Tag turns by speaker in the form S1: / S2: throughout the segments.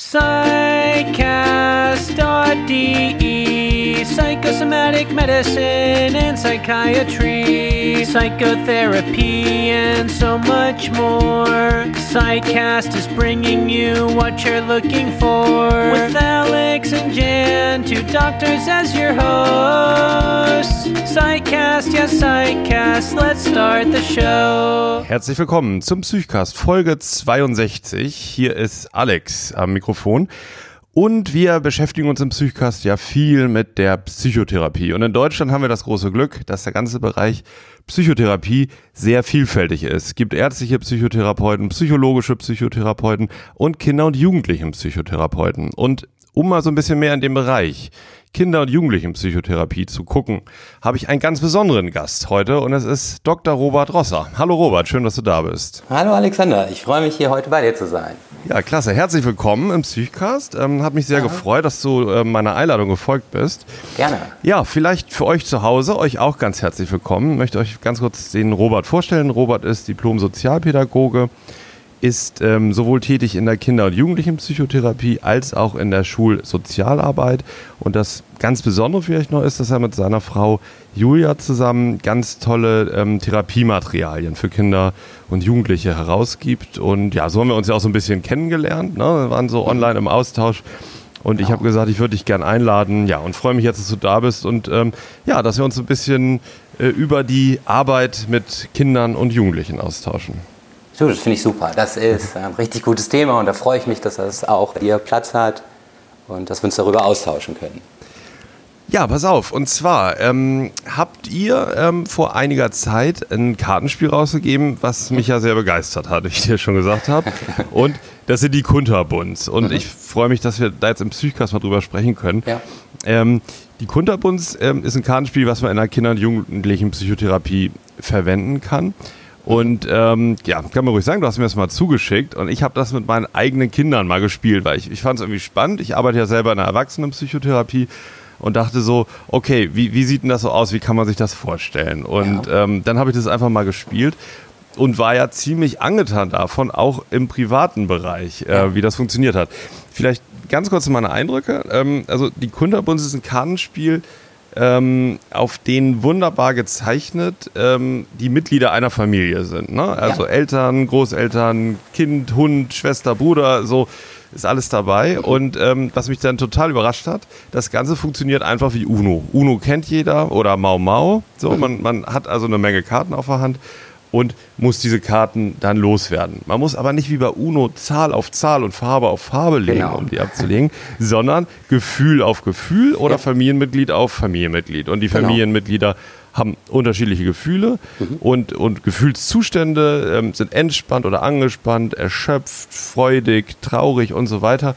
S1: Psychcast.de Psychosomatic medicine and psychiatry, psychotherapy, and so much more. Psychcast is bringing you what you're looking for. With Alex and Jan, two doctors as your hosts. Psychcast, yes, Psychcast, let's start the show.
S2: Herzlich willkommen zum Psychcast Folge 62. Hier ist Alex am Mikrofon. Und wir beschäftigen uns im Psychcast ja viel mit der Psychotherapie. Und in Deutschland haben wir das große Glück, dass der ganze Bereich Psychotherapie sehr vielfältig ist. Es gibt ärztliche Psychotherapeuten, psychologische Psychotherapeuten und Kinder- und Jugendlichen-Psychotherapeuten. Und um mal so ein bisschen mehr in dem Bereich Kinder- und Jugendlichenpsychotherapie zu gucken, habe ich einen ganz besonderen Gast heute und es ist Dr. Robert Rosser. Hallo Robert, schön, dass du da bist.
S3: Hallo Alexander, ich freue mich hier heute bei dir zu sein.
S2: Ja, klasse. Herzlich willkommen im Psychcast. Ähm, hat mich sehr ja. gefreut, dass du äh, meiner Einladung gefolgt bist.
S3: Gerne.
S2: Ja, vielleicht für euch zu Hause, euch auch ganz herzlich willkommen. Ich möchte euch ganz kurz den Robert vorstellen. Robert ist Diplom-Sozialpädagoge ist ähm, sowohl tätig in der Kinder- und Jugendlichenpsychotherapie als auch in der Schulsozialarbeit. Und das ganz Besondere vielleicht noch ist, dass er mit seiner Frau Julia zusammen ganz tolle ähm, Therapiematerialien für Kinder und Jugendliche herausgibt. Und ja, so haben wir uns ja auch so ein bisschen kennengelernt. Ne? Wir waren so online im Austausch. Und ich habe gesagt, ich würde dich gern einladen. Ja, und freue mich jetzt, dass du da bist. Und ähm, ja, dass wir uns ein bisschen äh, über die Arbeit mit Kindern und Jugendlichen austauschen.
S3: Du, das finde ich super. Das ist ein richtig gutes Thema und da freue ich mich, dass das auch hier Platz hat und dass wir uns darüber austauschen können.
S2: Ja, pass auf. Und zwar ähm, habt ihr ähm, vor einiger Zeit ein Kartenspiel rausgegeben, was mich ja sehr begeistert hat, wie ich dir schon gesagt habe. Und das sind die Kunterbunds. Und mhm. ich freue mich, dass wir da jetzt im Psychcast mal drüber sprechen können. Ja. Ähm, die Kunterbunds ähm, ist ein Kartenspiel, was man in der Kinder- und Jugendlichen Psychotherapie verwenden kann. Und ähm, ja, kann man ruhig sagen, du hast mir das mal zugeschickt und ich habe das mit meinen eigenen Kindern mal gespielt, weil ich, ich fand es irgendwie spannend. Ich arbeite ja selber in der Erwachsenenpsychotherapie und dachte so, okay, wie, wie sieht denn das so aus? Wie kann man sich das vorstellen? Und ja. ähm, dann habe ich das einfach mal gespielt und war ja ziemlich angetan davon, auch im privaten Bereich, äh, wie das funktioniert hat. Vielleicht ganz kurz meine Eindrücke. Ähm, also die Kunterbunds ist ein Kartenspiel, ähm, auf denen wunderbar gezeichnet ähm, die Mitglieder einer Familie sind. Ne? Also ja. Eltern, Großeltern, Kind, Hund, Schwester, Bruder, so ist alles dabei. Und ähm, was mich dann total überrascht hat, das Ganze funktioniert einfach wie Uno. Uno kennt jeder oder Mau Mau. So, mhm. man, man hat also eine Menge Karten auf der Hand und muss diese Karten dann loswerden. Man muss aber nicht wie bei Uno Zahl auf Zahl und Farbe auf Farbe legen, genau. um die abzulegen, sondern Gefühl auf Gefühl oder ja. Familienmitglied auf Familienmitglied. Und die genau. Familienmitglieder haben unterschiedliche Gefühle mhm. und, und Gefühlszustände ähm, sind entspannt oder angespannt, erschöpft, freudig, traurig und so weiter.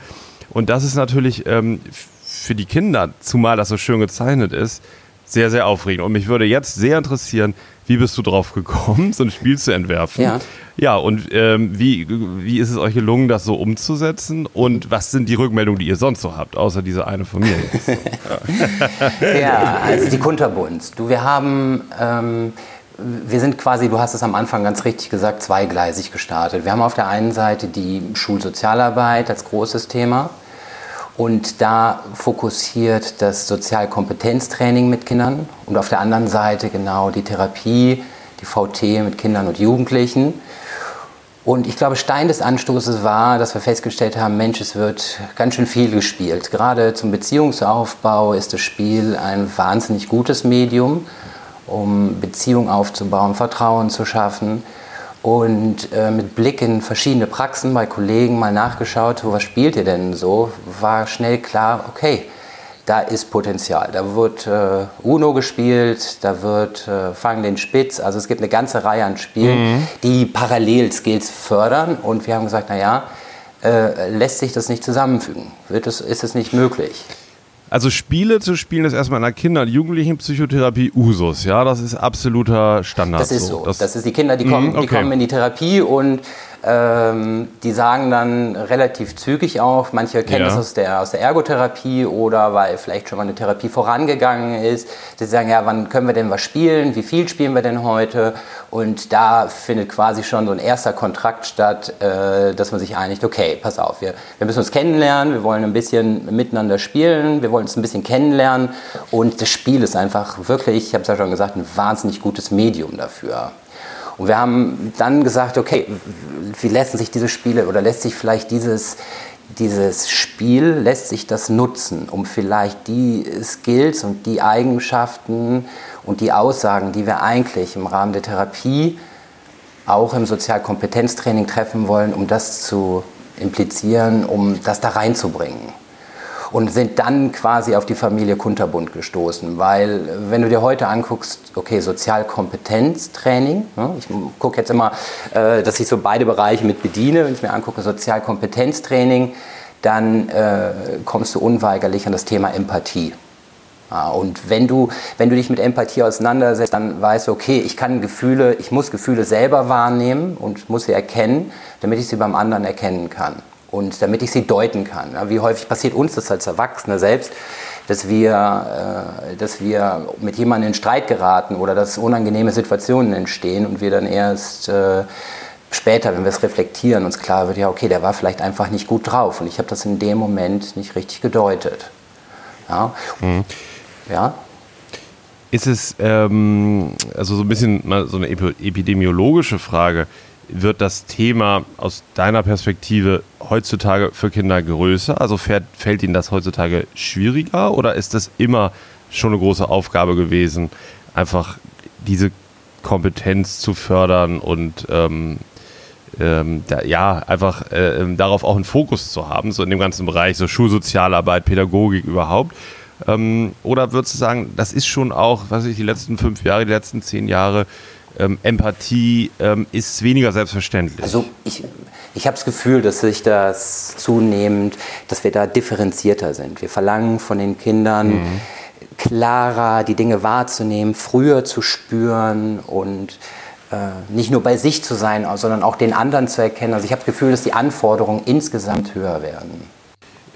S2: Und das ist natürlich ähm, für die Kinder, zumal das so schön gezeichnet ist, sehr, sehr aufregend. Und mich würde jetzt sehr interessieren, wie bist du drauf gekommen, so ein Spiel zu entwerfen? Ja. Ja, und ähm, wie, wie ist es euch gelungen, das so umzusetzen? Und was sind die Rückmeldungen, die ihr sonst so habt, außer diese eine von mir
S3: ja, also die Kunterbund. Du, wir haben, ähm, wir sind quasi, du hast es am Anfang ganz richtig gesagt, zweigleisig gestartet. Wir haben auf der einen Seite die Schulsozialarbeit als großes Thema und da fokussiert das Sozialkompetenztraining mit Kindern und auf der anderen Seite genau die Therapie, die VT mit Kindern und Jugendlichen. Und ich glaube, Stein des Anstoßes war, dass wir festgestellt haben, Mensch, es wird ganz schön viel gespielt. Gerade zum Beziehungsaufbau ist das Spiel ein wahnsinnig gutes Medium, um Beziehungen aufzubauen, Vertrauen zu schaffen und äh, mit Blick in verschiedene Praxen bei Kollegen mal nachgeschaut, was spielt ihr denn so, war schnell klar, okay, da ist Potenzial. Da wird äh, Uno gespielt, da wird äh, Fang den Spitz. Also es gibt eine ganze Reihe an Spielen, mhm. die parallel Skills fördern. Und wir haben gesagt, naja, äh, lässt sich das nicht zusammenfügen? Wird es, ist es nicht möglich?
S2: Also Spiele zu spielen ist erstmal in der Kinder- und Jugendlichenpsychotherapie Usus, ja, das ist absoluter Standard.
S3: Das ist so. Das, das ist die Kinder, die kommen, mm, okay. die kommen in die Therapie und Ähm, die sagen dann relativ zügig auch, manche kennen ja. das aus der, aus der Ergotherapie oder weil vielleicht schon mal eine Therapie vorangegangen ist. Die sagen, ja, wann können wir denn was spielen? Wie viel spielen wir denn heute? Und da findet quasi schon so ein erster Kontrakt statt, äh, dass man sich einigt, okay, pass auf, wir, wir müssen uns kennenlernen, wir wollen ein bisschen miteinander spielen, wir wollen uns ein bisschen kennenlernen und das Spiel ist einfach wirklich, ich habe es ja schon gesagt, ein wahnsinnig gutes Medium dafür. Und wir haben dann gesagt, okay, wie lassen sich diese Spiele oder lässt sich vielleicht dieses, dieses Spiel, lässt sich das nutzen, um vielleicht die Skills und die Eigenschaften und die Aussagen, die wir eigentlich im Rahmen der Therapie auch im Sozialkompetenztraining treffen wollen, um das zu implizieren, um das da reinzubringen und sind dann quasi auf die Familie Kunterbund gestoßen, weil wenn du dir heute anguckst, okay, Sozialkompetenztraining, ne, ich gucke jetzt immer, äh, dass ich so beide Bereiche mit bediene, wenn ich mir angucke, Sozialkompetenztraining, dann äh, kommst du unweigerlich an das Thema Empathie. Und wenn du, wenn du dich mit Empathie auseinandersetzt, dann weißt du, okay, ich kann Gefühle, ich muss Gefühle selber wahrnehmen und muss sie erkennen, damit ich sie beim anderen erkennen kann und damit ich sie deuten kann. Wie häufig passiert uns das als Erwachsene selbst, dass wir, äh, dass wir mit jemandem in Streit geraten oder dass unangenehme Situationen entstehen und wir dann erst äh, später, wenn wir es reflektieren, uns klar wird, ja, okay, der war vielleicht einfach nicht gut drauf und ich habe das in dem Moment nicht richtig gedeutet. Ja. Mhm. ja?
S2: Ist es ähm, also so ein bisschen mal so eine epidemiologische Frage? Wird das Thema aus deiner Perspektive heutzutage für Kinder größer? Also fällt, fällt ihnen das heutzutage schwieriger oder ist das immer schon eine große Aufgabe gewesen, einfach diese Kompetenz zu fördern und ähm, ähm, da, ja, einfach äh, darauf auch einen Fokus zu haben, so in dem ganzen Bereich, so Schulsozialarbeit, Pädagogik überhaupt. Ähm, oder würdest du sagen, das ist schon auch, was ich, die letzten fünf Jahre, die letzten zehn Jahre ähm, Empathie ähm, ist weniger selbstverständlich.
S3: Also ich, ich habe das Gefühl, dass sich das zunehmend, dass wir da differenzierter sind. Wir verlangen von den Kindern mhm. klarer die Dinge wahrzunehmen, früher zu spüren und äh, nicht nur bei sich zu sein, sondern auch den anderen zu erkennen. Also ich habe das Gefühl, dass die Anforderungen insgesamt höher werden.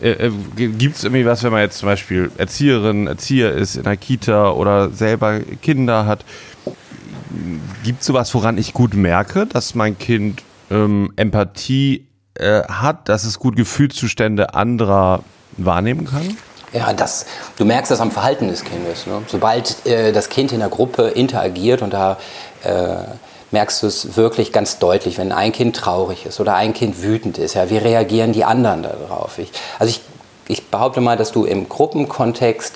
S2: Äh, äh Gibt es irgendwie was, wenn man jetzt zum Beispiel Erzieherin, Erzieher ist in der Kita oder selber Kinder hat, Gibt es sowas, woran ich gut merke, dass mein Kind ähm, Empathie äh, hat, dass es gut Gefühlszustände anderer wahrnehmen kann?
S3: Ja, das, du merkst das am Verhalten des Kindes. Ne? Sobald äh, das Kind in der Gruppe interagiert und da äh, merkst du es wirklich ganz deutlich, wenn ein Kind traurig ist oder ein Kind wütend ist. Ja, wie reagieren die anderen darauf? Ich, also ich, ich behaupte mal, dass du im Gruppenkontext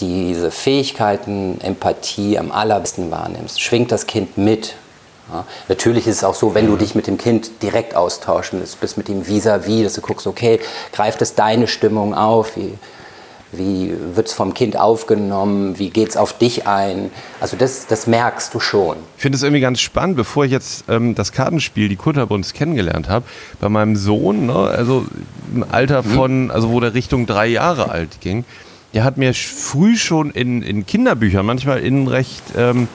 S3: diese Fähigkeiten, Empathie am allerbesten wahrnimmst, schwingt das Kind mit. Ja, natürlich ist es auch so, wenn du dich mit dem Kind direkt austauschen bist, bist mit ihm vis-à-vis, -vis, dass du guckst, okay, greift es deine Stimmung auf, wie, wie wird es vom Kind aufgenommen, wie geht es auf dich ein. Also das, das merkst du schon.
S2: Ich finde es irgendwie ganz spannend, bevor ich jetzt ähm, das Kartenspiel, die Kunterbunds kennengelernt habe, bei meinem Sohn, ne, also im Alter mhm. von, also wo der Richtung drei Jahre alt ging, der hat mir früh schon in, in Kinderbüchern, manchmal in recht ähm,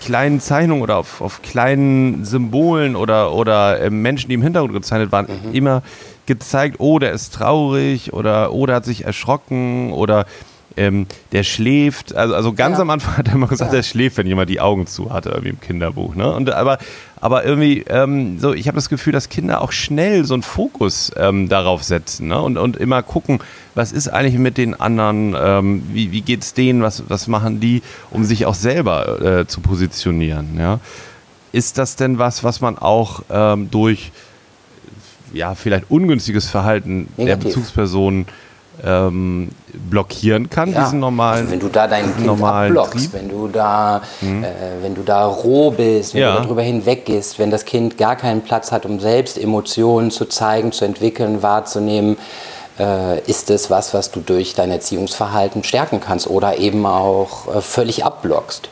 S2: kleinen Zeichnungen oder auf, auf kleinen Symbolen oder, oder äh, Menschen, die im Hintergrund gezeichnet waren, mhm. immer gezeigt, oh, der ist traurig oder oh, der hat sich erschrocken oder ähm, der schläft. Also, also ganz ja. am Anfang hat er immer gesagt, ja. er schläft, wenn jemand die Augen zu hatte, irgendwie im Kinderbuch. Ne? Und, aber, aber irgendwie, ähm, so, ich habe das Gefühl, dass Kinder auch schnell so einen Fokus ähm, darauf setzen ne? und, und immer gucken, was ist eigentlich mit den anderen, ähm, wie, wie geht es denen, was, was machen die, um sich auch selber äh, zu positionieren. Ja? Ist das denn was, was man auch ähm, durch ja, vielleicht ungünstiges Verhalten Negativ. der Bezugsperson ähm, blockieren kann, ja. diesen normalen also
S3: Wenn du da dein Kind abblockst, wenn du da, mhm. äh, wenn du da roh bist, wenn ja. du darüber hinweggehst, wenn das Kind gar keinen Platz hat, um selbst Emotionen zu zeigen, zu entwickeln, wahrzunehmen, äh, ist es was, was du durch dein Erziehungsverhalten stärken kannst oder eben auch äh, völlig abblockst.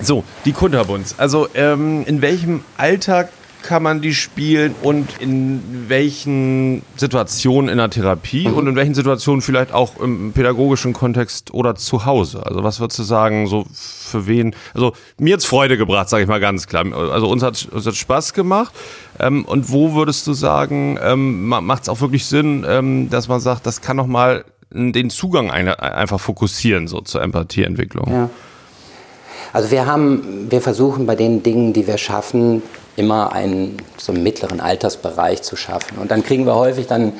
S2: So, die Kunterbunds. Also ähm, in welchem Alltag kann man die spielen und in welchen Situationen in der Therapie mhm. und in welchen Situationen vielleicht auch im pädagogischen Kontext oder zu Hause? Also was würdest du sagen, so für wen? Also mir hat's Freude gebracht, sage ich mal ganz klar. Also uns hat uns hat Spaß gemacht. Ähm, und wo würdest du sagen, ähm, macht es auch wirklich Sinn, ähm, dass man sagt, das kann noch mal den Zugang ein, einfach fokussieren so zur Empathieentwicklung?
S3: Ja. Also wir haben, wir versuchen bei den Dingen, die wir schaffen, immer einen so einen mittleren Altersbereich zu schaffen. Und dann kriegen wir häufig dann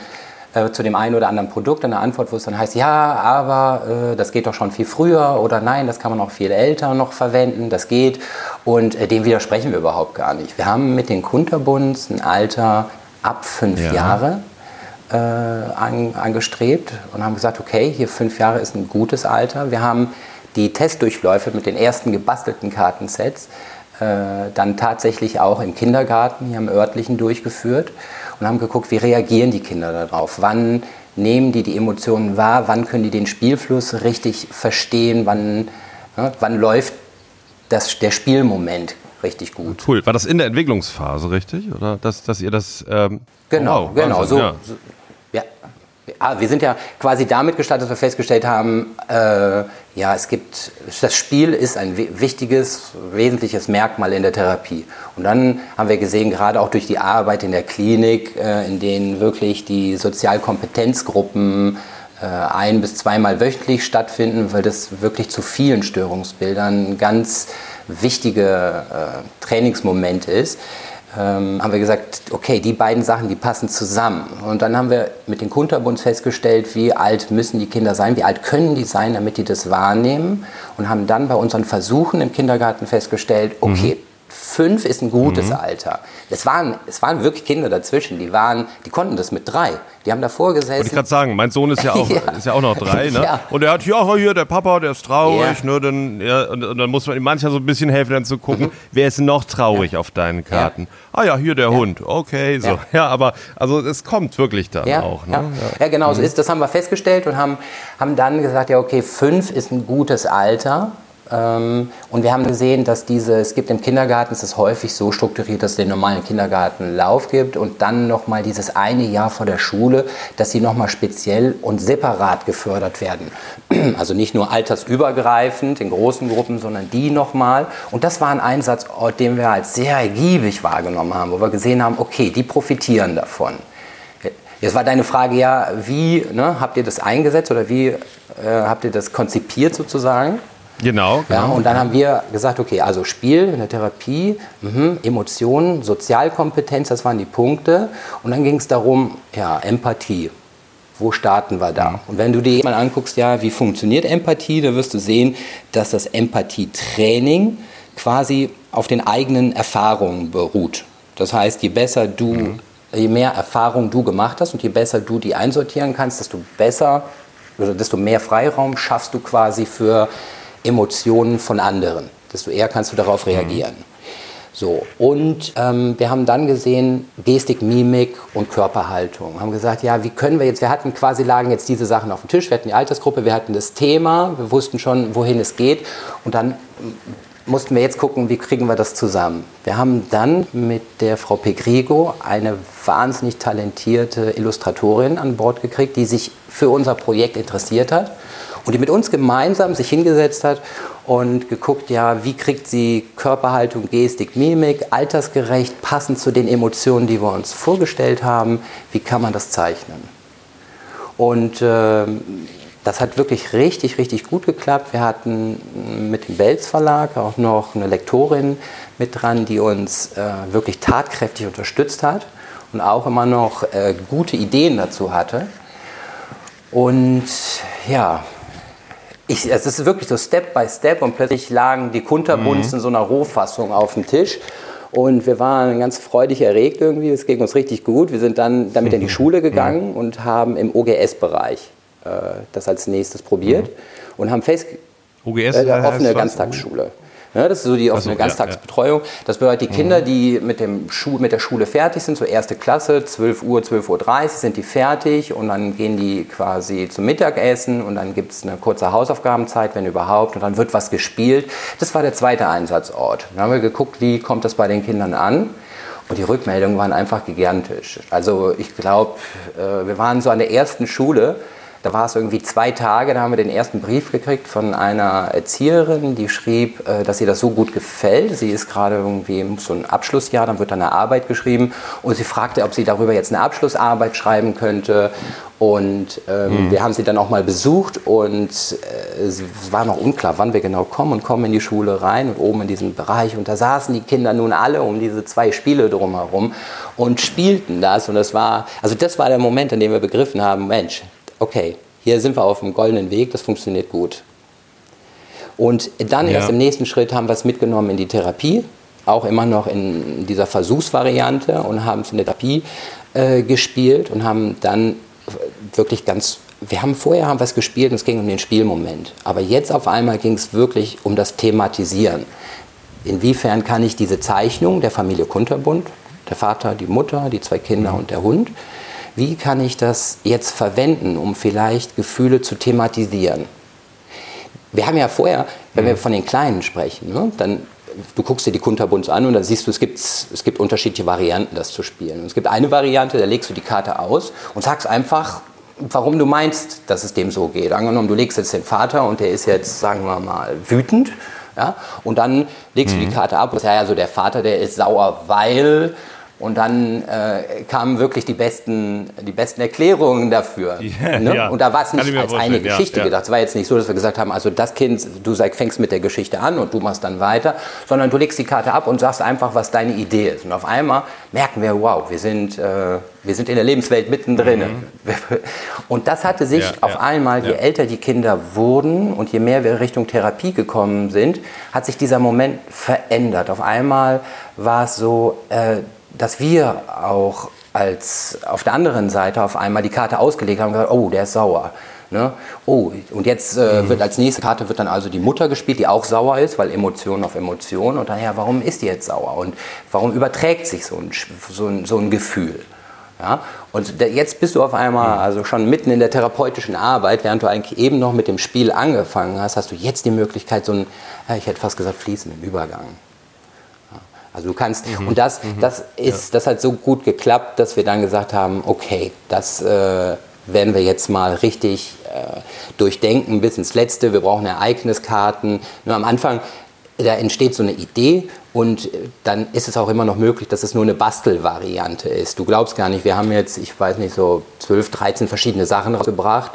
S3: äh, zu dem einen oder anderen Produkt eine Antwort, wo es dann heißt, ja, aber äh, das geht doch schon viel früher oder nein, das kann man auch viel älter noch verwenden, das geht. Und äh, dem widersprechen wir überhaupt gar nicht. Wir haben mit den Kunterbunds ein Alter ab fünf ja. Jahre äh, an, angestrebt und haben gesagt, okay, hier fünf Jahre ist ein gutes Alter. Wir haben die Testdurchläufe mit den ersten gebastelten Kartensets dann tatsächlich auch im Kindergarten, hier im örtlichen, durchgeführt und haben geguckt, wie reagieren die Kinder darauf. Wann nehmen die die Emotionen wahr? Wann können die den Spielfluss richtig verstehen? Wann, ja, wann läuft das, der Spielmoment richtig gut?
S2: Cool. War das in der Entwicklungsphase richtig? Oder dass, dass ihr das. Ähm
S3: genau, oh, genau. So, ja. so, Ah, wir sind ja quasi damit gestartet, dass wir festgestellt haben, äh, ja, es gibt, das Spiel ist ein wichtiges, wesentliches Merkmal in der Therapie. Und dann haben wir gesehen, gerade auch durch die Arbeit in der Klinik, äh, in denen wirklich die Sozialkompetenzgruppen äh, ein- bis zweimal wöchentlich stattfinden, weil das wirklich zu vielen Störungsbildern ganz wichtiger äh, Trainingsmoment ist ähm, haben wir gesagt, okay, die beiden Sachen, die passen zusammen. Und dann haben wir mit den Kunterbunds festgestellt, wie alt müssen die Kinder sein, wie alt können die sein, damit die das wahrnehmen. Und haben dann bei unseren Versuchen im Kindergarten festgestellt, okay, mhm Fünf ist ein gutes mhm. Alter. Es waren, es waren wirklich Kinder dazwischen, die, waren, die konnten das mit drei. Die haben davor gesessen. Wollte
S2: ich gerade sagen, mein Sohn ist ja auch, ja. Ist ja auch noch drei. Ne? ja. Und er hat, ja, hier, der Papa, der ist traurig. Ja. Ne, dann, ja, und, und, dann muss man ihm manchmal so ein bisschen helfen, dann zu gucken, mhm. wer ist noch traurig auf deinen Karten. Ah ja, hier der Hund. Okay, so. Ja. aber also es kommt wirklich dann auch. Ne?
S3: Ja. genau mhm. so ist. Das haben wir festgestellt und haben, haben dann gesagt, ja, okay, fünf ist ein gutes Alter. Ähm, und wir haben gesehen, dass diese, es gibt im Kindergarten, es ist häufig so strukturiert, dass es den normalen Kindergartenlauf gibt und dann nochmal dieses eine Jahr vor der Schule, dass sie nochmal speziell und separat gefördert werden. Also nicht nur altersübergreifend in großen Gruppen, sondern die nochmal. Und das war ein Einsatzort, den wir als sehr ergiebig wahrgenommen haben, wo wir gesehen haben, okay, die profitieren davon. Jetzt war deine Frage ja, wie ne, habt ihr das eingesetzt oder wie äh, habt ihr das konzipiert sozusagen?
S2: Genau,
S3: genau. Ja, und dann haben wir gesagt, okay, also Spiel in der Therapie, mh, Emotionen, Sozialkompetenz, das waren die Punkte. Und dann ging es darum, ja, Empathie. Wo starten wir da? Und wenn du dir mal anguckst, ja, wie funktioniert Empathie, dann wirst du sehen, dass das Empathietraining quasi auf den eigenen Erfahrungen beruht. Das heißt, je besser du, mhm. je mehr Erfahrung du gemacht hast und je besser du die einsortieren kannst, desto besser oder desto mehr Freiraum schaffst du quasi für Emotionen von anderen, desto eher kannst du darauf mhm. reagieren. Mhm. So, und ähm, wir haben dann gesehen, Gestik, Mimik und Körperhaltung. Haben gesagt, ja, wie können wir jetzt, wir hatten quasi, lagen jetzt diese Sachen auf dem Tisch, wir hatten die Altersgruppe, wir hatten das Thema, wir wussten schon, wohin es geht. Und dann mussten wir jetzt gucken, wie kriegen wir das zusammen. Wir haben dann mit der Frau Pegrigo eine wahnsinnig talentierte Illustratorin an Bord gekriegt, die sich für unser Projekt interessiert hat und die mit uns gemeinsam sich hingesetzt hat und geguckt, ja, wie kriegt sie Körperhaltung, Gestik, Mimik altersgerecht, passend zu den Emotionen, die wir uns vorgestellt haben, wie kann man das zeichnen. Und äh, das hat wirklich richtig, richtig gut geklappt. Wir hatten mit dem Belz Verlag auch noch eine Lektorin mit dran, die uns äh, wirklich tatkräftig unterstützt hat und auch immer noch äh, gute Ideen dazu hatte. Und ja, ich, es ist wirklich so Step by Step und plötzlich lagen die Kunterbunds mhm. in so einer Rohfassung auf dem Tisch. Und wir waren ganz freudig erregt irgendwie, es ging uns richtig gut. Wir sind dann damit in die mhm. Schule gegangen mhm. und haben im OGS-Bereich äh, das als nächstes probiert mhm. und haben fest...
S2: OGS äh,
S3: offene Ganztagsschule. Ne, das ist so die offene so, Ganztagsbetreuung. Ja, ja. Das bedeutet, die Kinder, mhm. die mit, dem Schu mit der Schule fertig sind, so erste Klasse, 12 Uhr, 12.30 Uhr sind die fertig und dann gehen die quasi zum Mittagessen und dann gibt es eine kurze Hausaufgabenzeit, wenn überhaupt, und dann wird was gespielt. Das war der zweite Einsatzort. Dann haben wir geguckt, wie kommt das bei den Kindern an. Und die Rückmeldungen waren einfach gigantisch. Also ich glaube, äh, wir waren so an der ersten Schule, da war es irgendwie zwei Tage, da haben wir den ersten Brief gekriegt von einer Erzieherin, die schrieb, äh, dass ihr das so gut gefällt. Sie ist gerade irgendwie im so ein Abschlussjahr, dann wird dann eine Arbeit geschrieben und sie fragte, ob sie darüber jetzt eine Abschlussarbeit schreiben könnte. Und ähm, mhm. wir haben sie dann auch mal besucht und äh, es war noch unklar, wann wir genau kommen und kommen in die Schule rein und oben in diesen Bereich. Und da saßen die Kinder nun alle um diese zwei Spiele drumherum und spielten das. Und das war, also das war der Moment, an dem wir begriffen haben, Mensch, okay, hier sind wir auf dem goldenen Weg, das funktioniert gut. Und dann ja. erst im nächsten Schritt haben wir es mitgenommen in die Therapie, auch immer noch in dieser Versuchsvariante und haben es in der Therapie äh, gespielt und haben dann wirklich ganz, wir haben vorher haben was gespielt und es ging um den Spielmoment. Aber jetzt auf einmal ging es wirklich um das Thematisieren. Inwiefern kann ich diese Zeichnung der Familie Kunterbund, der Vater, die Mutter, die zwei Kinder und der Hund, wie kann ich das jetzt verwenden, um vielleicht Gefühle zu thematisieren? Wir haben ja vorher, wenn wir mhm. von den Kleinen sprechen, ne, dann du guckst dir die Kunterbunds an und dann siehst du, es gibt, es gibt unterschiedliche Varianten, das zu spielen. Und es gibt eine Variante, da legst du die Karte aus und sagst einfach, warum du meinst, dass es dem so geht. Angenommen, du legst jetzt den Vater und der ist jetzt, sagen wir mal, wütend. Ja? Und dann legst mhm. du die mhm. Karte ab und sagst, ja, also der Vater, der ist sauer, weil und dann äh, kamen wirklich die besten, die besten Erklärungen dafür. Yeah, ne? ja. Und da war es nicht als eine Geschichte ja, gedacht. Es war jetzt nicht so, dass wir gesagt haben, also das Kind, du sag, fängst mit der Geschichte an und du machst dann weiter, sondern du legst die Karte ab und sagst einfach, was deine Idee ist. Und auf einmal merken wir, wow, wir sind, äh, wir sind in der Lebenswelt mittendrin. Mhm. Und das hatte sich ja, auf einmal, je älter die Kinder wurden und je mehr wir Richtung Therapie gekommen sind, hat sich dieser Moment verändert. Auf einmal war es so, äh, dass wir auch als auf der anderen Seite auf einmal die Karte ausgelegt haben und gesagt, oh, der ist sauer. Ne? Oh, und jetzt äh, mhm. wird als nächste Karte wird dann also die Mutter gespielt, die auch sauer ist, weil Emotion auf Emotion. Und dann, ja, warum ist die jetzt sauer? Und warum überträgt sich so ein, so ein, so ein Gefühl? Ja? Und jetzt bist du auf einmal, mhm. also schon mitten in der therapeutischen Arbeit, während du eigentlich eben noch mit dem Spiel angefangen hast, hast du jetzt die Möglichkeit, so einen, ich hätte fast gesagt, fließenden Übergang also du kannst, mhm. und das, mhm. das ist, ja. das hat so gut geklappt, dass wir dann gesagt haben, okay, das äh, werden wir jetzt mal richtig äh, durchdenken bis ins Letzte. Wir brauchen Ereigniskarten. Nur am Anfang, da entsteht so eine Idee und dann ist es auch immer noch möglich, dass es nur eine Bastelvariante ist. Du glaubst gar nicht, wir haben jetzt, ich weiß nicht, so 12, 13 verschiedene Sachen rausgebracht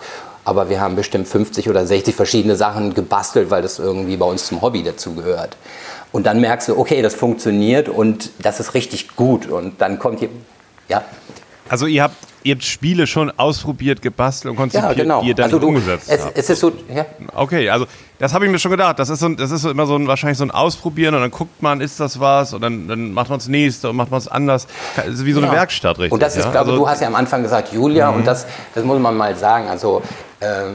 S3: aber wir haben bestimmt 50 oder 60 verschiedene Sachen gebastelt, weil das irgendwie bei uns zum Hobby dazugehört. Und dann merkst du, okay, das funktioniert und das ist richtig gut. Und dann kommt hier, ja.
S2: Also ihr habt, ihr habt Spiele schon ausprobiert, gebastelt und konzipiert,
S3: ja, genau.
S2: die ihr dann also du, umgesetzt
S3: es,
S2: habt.
S3: Es ist so, ja.
S2: Okay, also das habe ich mir schon gedacht. Das ist, so, das ist so immer so ein, wahrscheinlich so ein Ausprobieren und dann guckt man, ist das was und dann, dann macht man es nächste und macht man es anders. Das ist wie so eine genau. Werkstatt, richtig?
S3: Und das ist, ja? glaube also, du hast ja am Anfang gesagt, Julia, mhm. und das, das muss man mal sagen. Also äh,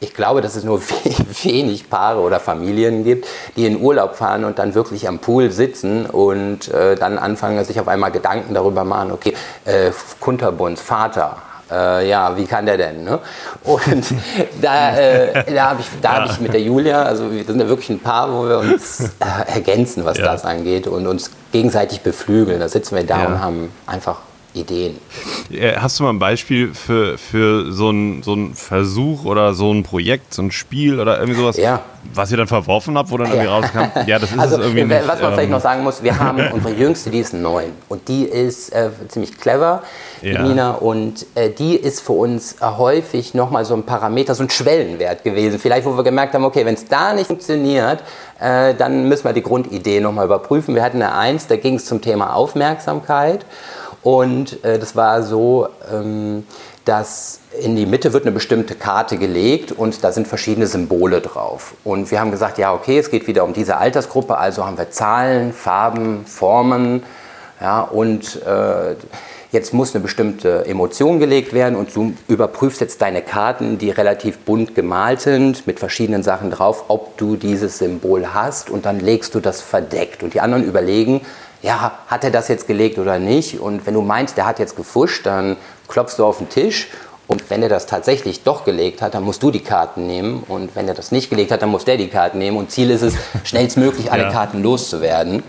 S3: ich glaube, dass es nur wenig Paare oder Familien gibt, die in Urlaub fahren und dann wirklich am Pool sitzen und äh, dann anfangen, sich auf einmal Gedanken darüber machen, okay, äh, Kunterbunds Vater, äh, ja, wie kann der denn? Ne? Und da, äh, da habe ich, ja. hab ich mit der Julia, also wir sind ja wirklich ein Paar, wo wir uns äh, ergänzen, was ja. das angeht und uns gegenseitig beflügeln. Da sitzen wir da ja. und haben einfach Ideen.
S2: Äh, hast du mal ein Beispiel für, für so, einen so Versuch oder so ein Projekt, so ein Spiel oder irgendwie sowas,
S3: ja.
S2: was ihr dann verworfen habt, wo dann irgendwie ja. rauskam, ja, das ist also, es irgendwie
S3: nicht, Was man ähm, vielleicht noch sagen muss, wir haben unsere Jüngste, die ist neun und die ist äh, ziemlich clever, ja. Nina, und äh, die ist für uns äh, häufig nochmal so ein Parameter, so ein Schwellenwert gewesen. Vielleicht, wo wir gemerkt haben, okay, wenn es da nicht funktioniert, äh, dann müssen wir die Grundidee nochmal überprüfen. Wir hatten eine Eins, da ging es zum Thema Aufmerksamkeit. Und äh, das war so, ähm, dass in die Mitte wird eine bestimmte Karte gelegt und da sind verschiedene Symbole drauf. Und wir haben gesagt, ja, okay, es geht wieder um diese Altersgruppe, also haben wir Zahlen, Farben, Formen, ja, und äh, jetzt muss eine bestimmte Emotion gelegt werden und du überprüfst jetzt deine Karten, die relativ bunt gemalt sind, mit verschiedenen Sachen drauf, ob du dieses Symbol hast und dann legst du das verdeckt. Und die anderen überlegen, ja, hat er das jetzt gelegt oder nicht? Und wenn du meinst, der hat jetzt gefuscht, dann klopfst du auf den Tisch und wenn er das tatsächlich doch gelegt hat, dann musst du die Karten nehmen. Und wenn er das nicht gelegt hat, dann muss der die Karten nehmen. Und Ziel ist es, schnellstmöglich alle ja. Karten loszuwerden.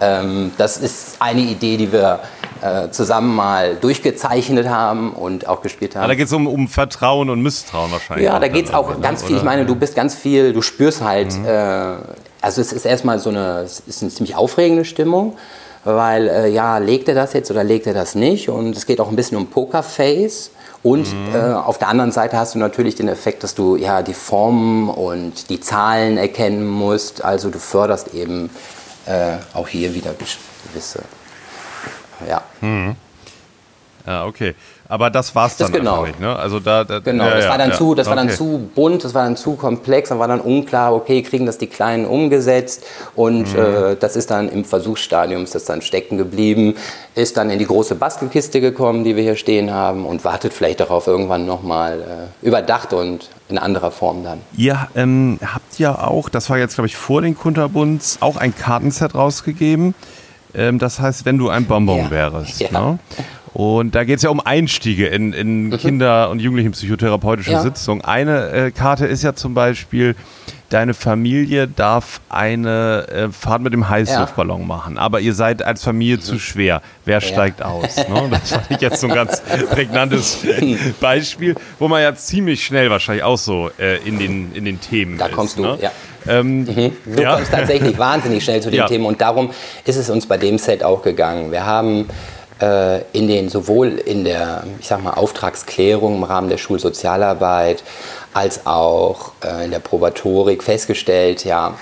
S3: Ähm, das ist eine Idee, die wir äh, zusammen mal durchgezeichnet haben und auch gespielt haben.
S2: Aber da geht es um, um Vertrauen und Misstrauen wahrscheinlich.
S3: Ja, da geht es auch ganz viel. Ich meine, du bist ganz viel, du spürst halt, mhm. äh, also es ist erstmal so eine, es ist eine ziemlich aufregende Stimmung, weil äh, ja, legt er das jetzt oder legt er das nicht? Und es geht auch ein bisschen um Pokerface. Und mhm. äh, auf der anderen Seite hast du natürlich den Effekt, dass du ja die Formen und die Zahlen erkennen musst. Also du förderst eben äh, auch hier wieder gewisse. Ja.
S2: Mhm. Ja, okay. Aber das war es dann
S3: das genau.
S2: nicht, ne? Also da, da
S3: genau,
S2: ja,
S3: das, war dann,
S2: ja,
S3: zu, das
S2: okay.
S3: war dann zu bunt, das war dann zu komplex, dann war dann unklar, okay, kriegen das die Kleinen umgesetzt und mhm. äh, das ist dann im Versuchsstadium, ist das dann stecken geblieben, ist dann in die große Bastelkiste gekommen, die wir hier stehen haben und wartet vielleicht darauf irgendwann nochmal äh, überdacht und in anderer Form dann.
S2: Ihr ähm, habt ja auch, das war jetzt glaube ich vor den Kunterbunds, auch ein Kartenset rausgegeben. Ähm, das heißt, wenn du ein Bonbon wärst. Ja. Ne? Und da geht es ja um Einstiege in, in mhm. Kinder- und Jugendlichenpsychotherapeutische ja. Sitzungen. Eine äh, Karte ist ja zum Beispiel, deine Familie darf eine äh, Fahrt mit dem Heißluftballon ja. machen, aber ihr seid als Familie zu schwer. Wer ja. steigt aus? Ne? Das fand ich jetzt so ein ganz prägnantes Beispiel, wo man ja ziemlich schnell wahrscheinlich auch so äh, in, den, in den Themen
S3: da
S2: ist.
S3: Da kommst du,
S2: ne?
S3: ja. Ähm, mhm. Du ja. kommst tatsächlich wahnsinnig schnell zu den. Themen und darum ist es uns bei dem Set auch gegangen. Wir haben in den sowohl in der ich sag mal Auftragsklärung im Rahmen der Schulsozialarbeit als auch äh, in der Probatorik festgestellt, ja,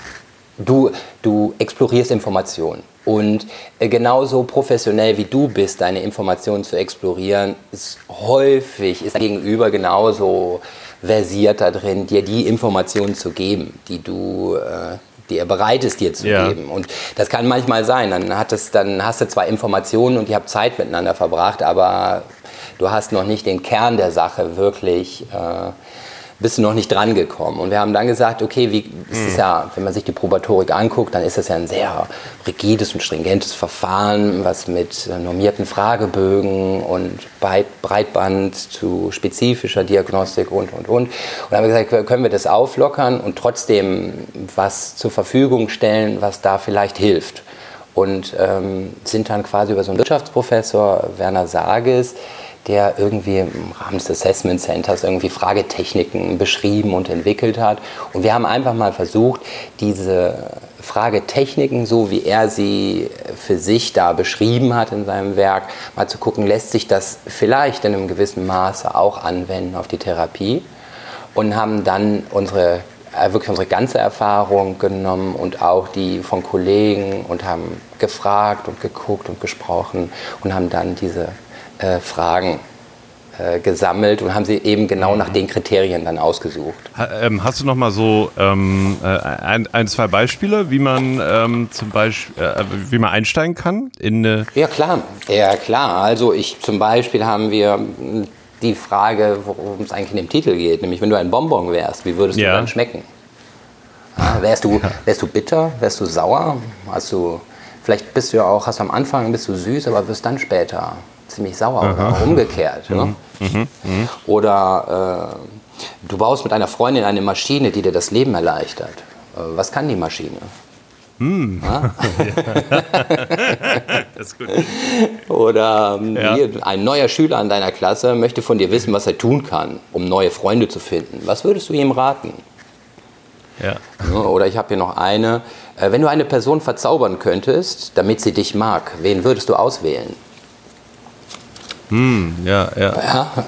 S3: du, du explorierst Informationen. Und äh, genauso professionell wie du bist, deine Informationen zu explorieren, ist häufig, ist Gegenüber genauso versiert da drin, dir die Informationen zu geben, die du, äh, die er bereit ist, dir zu ja. geben. Und das kann manchmal sein. Dann, hat es, dann hast du zwar Informationen und ihr habt Zeit miteinander verbracht, aber du hast noch nicht den Kern der Sache wirklich äh, bist du noch nicht dran gekommen. Und wir haben dann gesagt, okay, wie ist es mhm. ja, wenn man sich die Probatorik anguckt, dann ist das ja ein sehr rigides und stringentes Verfahren, was mit normierten Fragebögen und Breitband zu spezifischer Diagnostik und, und, und. Und dann haben wir gesagt, können wir das auflockern und trotzdem was zur Verfügung stellen, was da vielleicht hilft. Und ähm, sind dann quasi über so einen Wirtschaftsprofessor, Werner Sages, der irgendwie im Rahmen des Assessment Centers irgendwie Fragetechniken beschrieben und entwickelt hat. Und wir haben einfach mal versucht, diese Fragetechniken, so wie er sie für sich da beschrieben hat in seinem Werk, mal zu gucken, lässt sich das vielleicht in einem gewissen Maße auch anwenden auf die Therapie. Und haben dann unsere äh, wirklich unsere ganze Erfahrung genommen und auch die von Kollegen und haben gefragt und geguckt und gesprochen und haben dann diese äh, Fragen äh, gesammelt und haben sie eben genau mhm. nach den Kriterien dann ausgesucht.
S2: Ha, ähm, hast du noch mal so ähm, äh, ein, ein, zwei Beispiele, wie man ähm, zum Beispiel, äh, wie man einsteigen kann in eine
S3: Ja klar, ja klar. Also ich zum Beispiel haben wir die Frage, worum es eigentlich in dem Titel geht, nämlich wenn du ein Bonbon wärst, wie würdest du dann schmecken? Ja, wärst, du, wärst du bitter, wärst du sauer, hast du, vielleicht bist du ja auch, hast du am Anfang bist du süß, aber wirst dann später ziemlich sauer Aha. oder umgekehrt. Ne? Mhm. Mhm. Mhm. Oder äh, du baust mit einer Freundin eine Maschine, die dir das Leben erleichtert. Äh, was kann die Maschine? Mm. das ist gut. Oder ähm, ja. hier, ein neuer Schüler an deiner Klasse möchte von dir wissen, was er tun kann, um neue Freunde zu finden. Was würdest du ihm raten? Ja. Oder ich habe hier noch eine. Äh, wenn du eine Person verzaubern könntest, damit sie dich mag, wen würdest du auswählen?
S2: Hm, ja, ja, ja.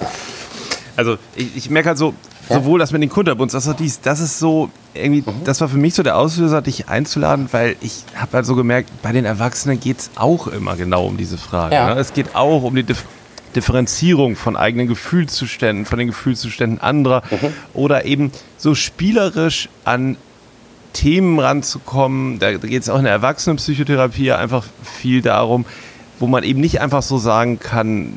S2: Also ich, ich merke halt so, sowohl das mit den Kunterbunds, auch dies, das ist so, irgendwie, mhm. das war für mich so der Auslöser, dich einzuladen, weil ich habe halt so gemerkt, bei den Erwachsenen geht es auch immer genau um diese Frage. Ja. Ne? Es geht auch um die Dif Differenzierung von eigenen Gefühlszuständen, von den Gefühlszuständen anderer mhm. oder eben so spielerisch an Themen ranzukommen. Da geht es auch in der Erwachsenenpsychotherapie einfach viel darum, wo man eben nicht einfach so sagen kann,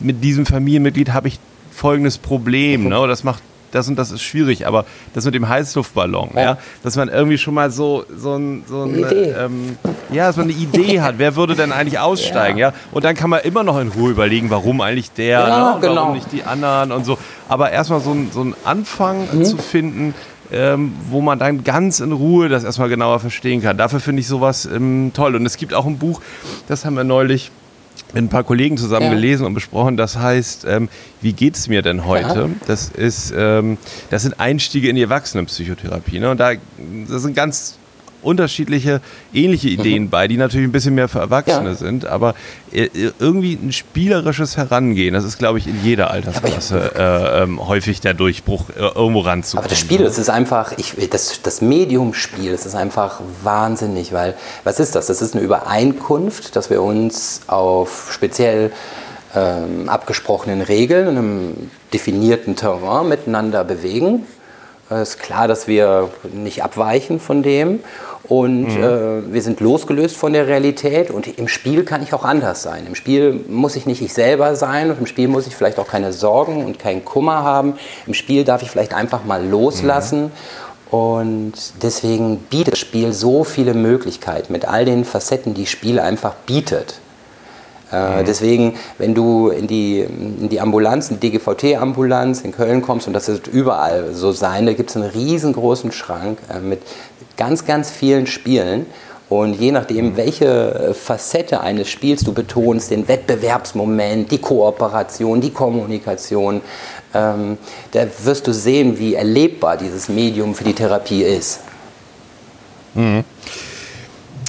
S2: mit diesem Familienmitglied habe ich folgendes Problem, ne? das macht das und das ist schwierig, aber das mit dem Heißluftballon, ja. ja dass man irgendwie schon mal so, so, ein, so eine, ähm, ja, dass man eine Idee hat, wer würde denn eigentlich aussteigen, ja. ja. Und dann kann man immer noch in Ruhe überlegen, warum eigentlich der, ja, ne? genau. warum nicht die anderen und so. Aber erstmal so, ein, so einen Anfang mhm. zu finden, ähm, wo man dann ganz in Ruhe das erstmal genauer verstehen kann. Dafür finde ich sowas ähm, toll. Und es gibt auch ein Buch, das haben wir neulich mit ein paar Kollegen zusammen ja. gelesen und besprochen. Das heißt, ähm, wie geht es mir denn heute? Ja. Das ist, ähm, das sind Einstiege in die Erwachsenenpsychotherapie. Ne? Und da das sind ganz unterschiedliche, ähnliche mhm. Ideen mhm. bei, die natürlich ein bisschen mehr für Erwachsene ja. sind, aber äh, irgendwie ein spielerisches Herangehen, das ist, glaube ich, in jeder Altersklasse äh, ähm, häufig der Durchbruch, äh, irgendwo ranzukommen.
S3: Aber das Spiel, das ist einfach, ich, das, das Medium-Spiel, das ist einfach wahnsinnig, weil, was ist das? Das ist eine Übereinkunft, dass wir uns auf speziell ähm, abgesprochenen Regeln, in einem definierten Terrain miteinander bewegen. Es ist klar, dass wir nicht abweichen von dem und mhm. äh, wir sind losgelöst von der Realität und im Spiel kann ich auch anders sein. Im Spiel muss ich nicht ich selber sein und im Spiel muss ich vielleicht auch keine Sorgen und keinen Kummer haben. Im Spiel darf ich vielleicht einfach mal loslassen. Mhm. Und deswegen bietet das Spiel so viele Möglichkeiten mit all den Facetten, die Spiel einfach bietet. Äh, mhm. Deswegen, wenn du in die, in die Ambulanz, in die DGVT-Ambulanz in Köln kommst, und das wird überall so sein, da gibt es einen riesengroßen Schrank äh, mit ganz, ganz vielen Spielen. Und je nachdem, mhm. welche Facette eines Spiels du betonst, den Wettbewerbsmoment, die Kooperation, die Kommunikation, ähm, da wirst du sehen, wie erlebbar dieses Medium für die Therapie ist.
S2: Mhm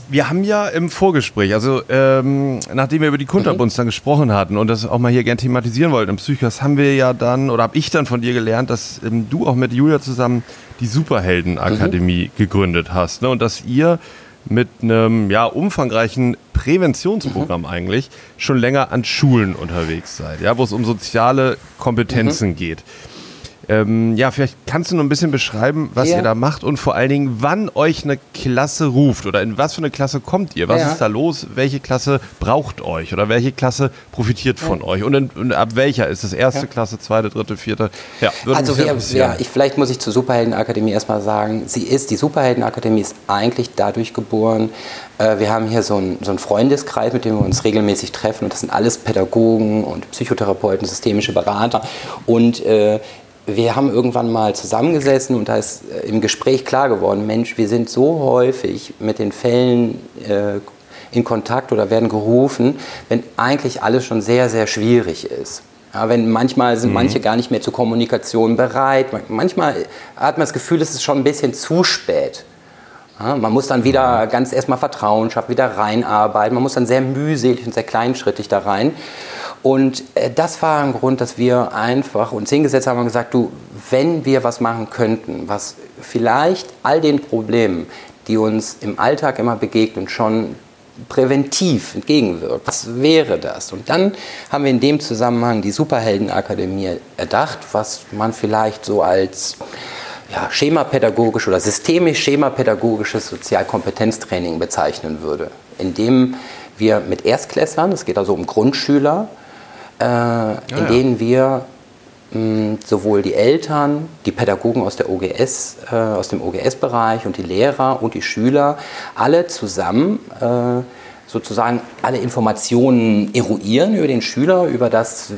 S2: wir haben ja im Vorgespräch, also ähm, nachdem wir über die Kunterbunds dann gesprochen hatten und das auch mal hier gern thematisieren wollten im Psychos, haben wir ja dann, oder habe ich dann von dir gelernt, dass ähm, du auch mit Julia zusammen die Superheldenakademie mhm. gegründet hast. Ne? Und dass ihr mit einem ja, umfangreichen Präventionsprogramm mhm. eigentlich schon länger an Schulen unterwegs seid, ja, wo es um soziale Kompetenzen mhm. geht. Ähm, ja, vielleicht kannst du noch ein bisschen beschreiben, was ja. ihr da macht und vor allen Dingen, wann euch eine Klasse ruft oder in was für eine Klasse kommt ihr? Was ja. ist da los? Welche Klasse braucht euch oder welche Klasse profitiert von ja. euch? Und, in, und, ab welcher ist das erste Klasse, zweite, dritte, vierte?
S3: Ja, also wir, ja, ich, vielleicht muss ich zur Superheldenakademie erstmal sagen, sie ist, die Superheldenakademie ist eigentlich dadurch geboren, äh, wir haben hier so einen, so Freundeskreis, mit dem wir uns regelmäßig treffen und das sind alles Pädagogen und Psychotherapeuten, systemische Berater und äh, wir haben irgendwann mal zusammengesessen und da ist äh, im Gespräch klar geworden, Mensch, wir sind so häufig mit den Fällen äh, in Kontakt oder werden gerufen, wenn eigentlich alles schon sehr, sehr schwierig ist. Ja, wenn manchmal sind mhm. manche gar nicht mehr zur Kommunikation bereit. Manchmal hat man das Gefühl, es ist schon ein bisschen zu spät. Ja, man muss dann wieder ganz erstmal Vertrauen schaffen, wieder reinarbeiten. Man muss dann sehr mühselig und sehr kleinschrittig da rein. Und äh, das war ein Grund, dass wir einfach uns hingesetzt haben und gesagt, du, wenn wir was machen könnten, was vielleicht all den Problemen, die uns im Alltag immer begegnen, schon präventiv entgegenwirkt. Was wäre das? Und dann haben wir in dem Zusammenhang die Superheldenakademie erdacht, was man vielleicht so als ja, schemapädagogisch oder systemisch schemapädagogisches Sozialkompetenztraining bezeichnen würde, indem wir mit Erstklässlern, es geht also um Grundschüler, äh, ja, in denen wir mh, sowohl die Eltern, die Pädagogen aus, der OGS, äh, aus dem OGS-Bereich und die Lehrer und die Schüler alle zusammen äh, sozusagen alle Informationen eruieren über den Schüler, über das,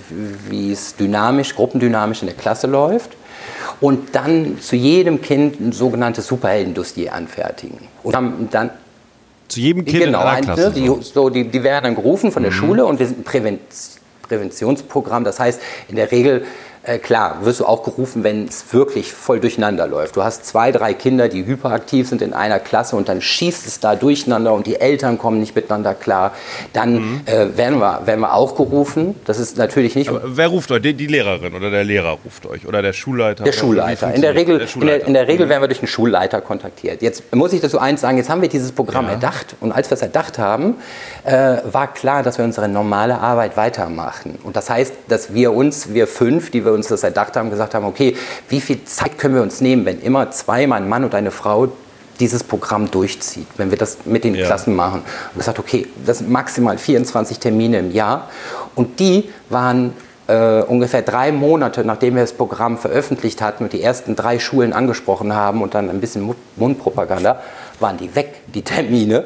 S3: wie es dynamisch, gruppendynamisch in der Klasse läuft und dann zu jedem Kind ein sogenanntes Superheldendossier anfertigen. Und dann
S2: zu jedem Kind
S3: genau, in einer Klasse. Die, so, die, die werden dann gerufen von der mhm. Schule und wir sind Prävention Präventionsprogramm. Das heißt, in der Regel äh, klar, wirst du auch gerufen, wenn es wirklich voll durcheinander läuft. Du hast zwei, drei Kinder, die hyperaktiv sind in einer Klasse und dann schießt es da durcheinander und die Eltern kommen nicht miteinander klar. Dann mhm. äh, werden, wir, werden wir auch gerufen. Das ist natürlich nicht.
S2: Aber wer ruft euch? Die, die, Lehrerin oder der Lehrer ruft euch? Oder der Schulleiter?
S3: Der Schulleiter. In der Regel, der Schulleiter. In, der, in der Regel mhm. werden wir durch einen Schulleiter kontaktiert. Jetzt muss ich dazu eins sagen: Jetzt haben wir dieses Programm ja. erdacht und als wir es erdacht haben, äh, war klar, dass wir unsere normale Arbeit weitermachen. Und das heißt, dass wir uns, wir fünf, die wir uns das erdacht haben, gesagt haben, okay, wie viel Zeit können wir uns nehmen, wenn immer zweimal ein Mann und eine Frau dieses Programm durchzieht, wenn wir das mit den ja. Klassen machen. Und gesagt, okay, das sind maximal 24 Termine im Jahr. Und die waren äh, ungefähr drei Monate, nachdem wir das Programm veröffentlicht hatten und die ersten drei Schulen angesprochen haben und dann ein bisschen Mundpropaganda, waren die weg, die Termine.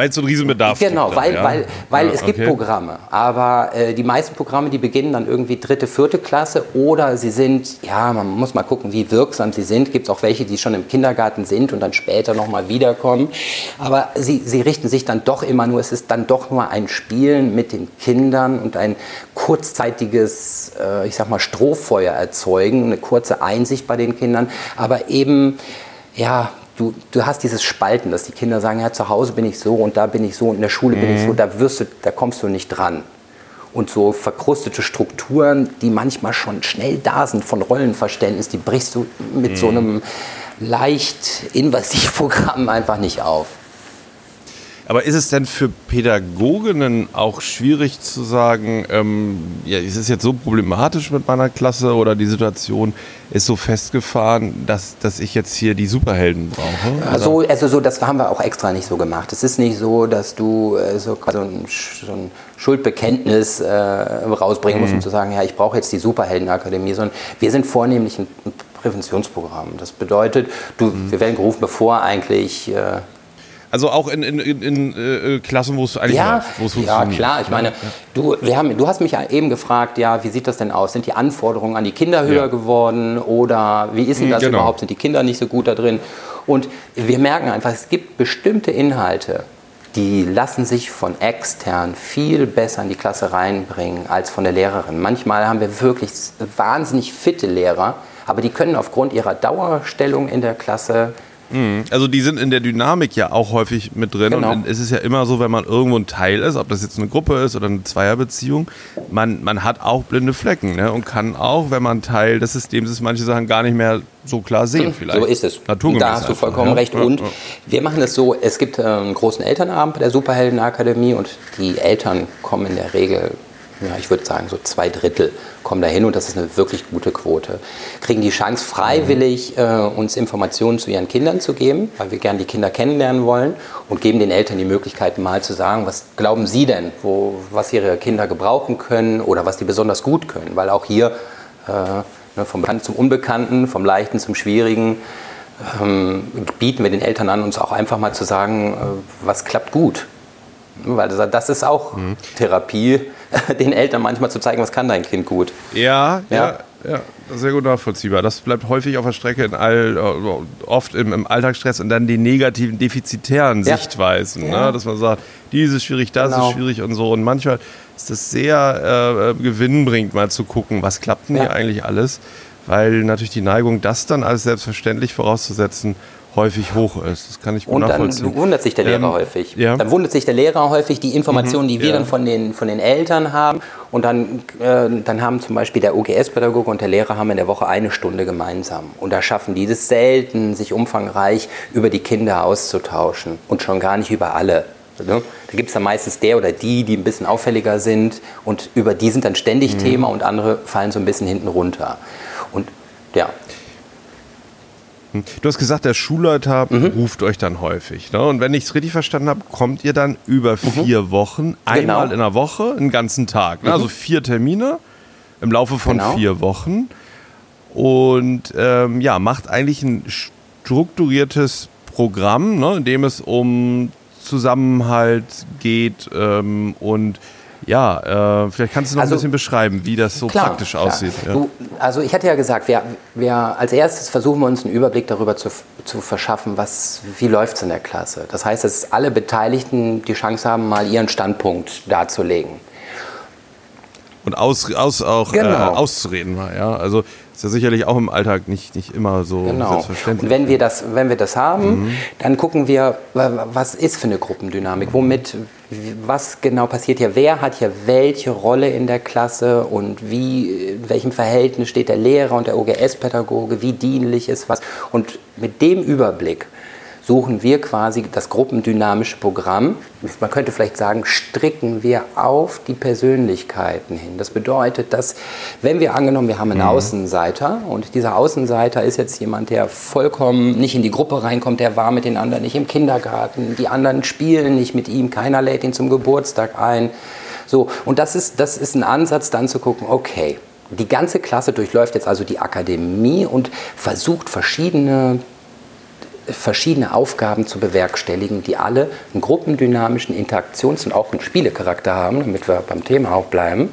S2: Weil es so einen Riesenbedarf
S3: genau,
S2: gibt.
S3: Genau, weil,
S2: ja?
S3: weil, weil
S2: ja,
S3: es gibt
S2: okay.
S3: Programme, aber äh, die meisten Programme, die beginnen dann irgendwie dritte, vierte Klasse oder sie sind, ja, man muss mal gucken, wie wirksam sie sind. Gibt es auch welche, die schon im Kindergarten sind und dann später nochmal wiederkommen. Aber sie, sie richten sich dann doch immer nur, es ist dann doch nur ein Spielen mit den Kindern und ein kurzzeitiges, äh, ich sag mal, Strohfeuer erzeugen, eine kurze Einsicht bei den Kindern, aber eben, ja, Du, du, hast dieses Spalten, dass die Kinder sagen, ja, zu Hause bin ich so und da bin ich so und in der Schule mhm. bin ich so, da, wirst du, da kommst du nicht dran. Und so verkrustete Strukturen, die manchmal schon schnell da sind von Rollenverständnis, die brichst du mit mhm. so einem leicht invasiv Programm einfach nicht auf.
S2: Aber ist es denn für Pädagoginnen auch schwierig zu sagen, ähm, ja, ist es jetzt so problematisch mit meiner Klasse oder die Situation ist so festgefahren, dass, dass ich jetzt hier die Superhelden brauche?
S3: Also, also so, das haben wir auch extra nicht so gemacht. Es ist nicht so, dass du äh, so, so, ein, so ein Schuldbekenntnis äh, rausbringen mhm. musst, um zu sagen, ja, ich brauche jetzt die Superheldenakademie, sondern wir sind vornehmlich ein Präventionsprogramm. Das bedeutet, du, mhm. wir werden gerufen, bevor eigentlich... Äh,
S2: also auch in, in, in, in äh, Klassen, wo es eigentlich
S3: ja, läuft, Ja, klar. Ich meine, ja. du, wir haben, du hast mich ja eben gefragt, ja, wie sieht das denn aus? Sind die Anforderungen an die Kinder höher ja. geworden oder wie ist denn das genau. überhaupt? Sind die Kinder nicht so gut da drin? Und wir merken einfach, es gibt bestimmte Inhalte, die lassen sich von extern viel besser in die Klasse reinbringen als von der Lehrerin. Manchmal haben wir wirklich wahnsinnig fitte Lehrer, aber die können aufgrund ihrer Dauerstellung in der Klasse
S2: Mhm. Also die sind in der Dynamik ja auch häufig mit drin. Genau. Und es ist ja immer so, wenn man irgendwo ein Teil ist, ob das jetzt eine Gruppe ist oder eine Zweierbeziehung, man, man hat auch blinde Flecken ne? und kann auch, wenn man Teil des Systems ist, manche Sachen gar nicht mehr so klar sehen vielleicht.
S3: So ist es. Naturgemäß da hast du vollkommen einfach, recht. Und ja. wir machen es so, es gibt äh, einen großen Elternabend bei der Superheldenakademie und die Eltern kommen in der Regel ja, ich würde sagen, so zwei Drittel kommen dahin und das ist eine wirklich gute Quote. Kriegen die Chance, freiwillig äh, uns Informationen zu ihren Kindern zu geben, weil wir gerne die Kinder kennenlernen wollen und geben den Eltern die Möglichkeit, mal zu sagen, was glauben sie denn, wo, was ihre Kinder gebrauchen können oder was die besonders gut können, weil auch hier äh, ne, vom Bekannten zum Unbekannten, vom Leichten zum Schwierigen, ähm, bieten wir den Eltern an, uns auch einfach mal zu sagen, äh, was klappt gut. Weil das ist auch mhm. Therapie den Eltern manchmal zu zeigen, was kann dein Kind gut.
S2: Ja, ja, ja, ja sehr gut nachvollziehbar. Das bleibt häufig auf der Strecke, in all, äh, oft im, im Alltagsstress und dann die negativen, defizitären ja. Sichtweisen. Ja. Ne? Dass man sagt, dies ist schwierig, das genau. ist schwierig und so. Und manchmal ist das sehr äh, gewinnbringend, mal zu gucken, was klappt denn hier eigentlich alles. Weil natürlich die Neigung, das dann als selbstverständlich vorauszusetzen, häufig hoch ist. Das kann ich gut
S3: Und dann wundert sich der Lehrer ähm, häufig. Ja. Dann wundert sich der Lehrer häufig die Informationen, die wir ja. dann von den, von den Eltern haben. Und dann, äh, dann haben zum Beispiel der OGS-Pädagoge und der Lehrer haben in der Woche eine Stunde gemeinsam. Und da schaffen die das selten, sich umfangreich über die Kinder auszutauschen. Und schon gar nicht über alle. Ne? Da gibt es dann meistens der oder die, die ein bisschen auffälliger sind. Und über die sind dann ständig mhm. Thema und andere fallen so ein bisschen hinten runter. Und ja,
S2: Du hast gesagt, der Schulleiter mhm. ruft euch dann häufig. Ne? Und wenn ich es richtig verstanden habe, kommt ihr dann über mhm. vier Wochen, einmal genau. in der Woche, einen ganzen Tag. Ne? Also mhm. Also vier Termine im Laufe von genau. vier Wochen. Und ähm, ja, macht eigentlich ein strukturiertes Programm, ne? in dem es um Zusammenhalt geht ähm, und ja, äh, vielleicht kannst du noch also, ein bisschen beschreiben, wie das so klar, praktisch klar. aussieht. Ja.
S3: Du, also ich hatte ja gesagt, wir, wir als erstes versuchen wir uns einen Überblick darüber zu, zu verschaffen, was, wie läuft es in der Klasse. Das heißt, dass alle Beteiligten die Chance haben, mal ihren Standpunkt darzulegen.
S2: Und aus, aus, auch genau. äh, auszureden ja. Also ist ja sicherlich auch im Alltag nicht, nicht immer so genau. selbstverständlich.
S3: Und wenn wir das, wenn wir das haben, mhm. dann gucken wir, was ist für eine Gruppendynamik, womit, was genau passiert hier, wer hat hier welche Rolle in der Klasse und wie, in welchem Verhältnis steht der Lehrer und der OGS-Pädagoge, wie dienlich ist was. Und mit dem Überblick suchen wir quasi das gruppendynamische Programm. Man könnte vielleicht sagen, stricken wir auf die Persönlichkeiten hin. Das bedeutet, dass wenn wir angenommen, wir haben einen mhm. Außenseiter und dieser Außenseiter ist jetzt jemand, der vollkommen nicht in die Gruppe reinkommt, der war mit den anderen nicht im Kindergarten, die anderen spielen nicht mit ihm, keiner lädt ihn zum Geburtstag ein. So, und das ist, das ist ein Ansatz, dann zu gucken, okay, die ganze Klasse durchläuft jetzt also die Akademie und versucht verschiedene verschiedene Aufgaben zu bewerkstelligen, die alle einen gruppendynamischen Interaktions- und auch einen Spielecharakter haben, damit wir beim Thema auch bleiben.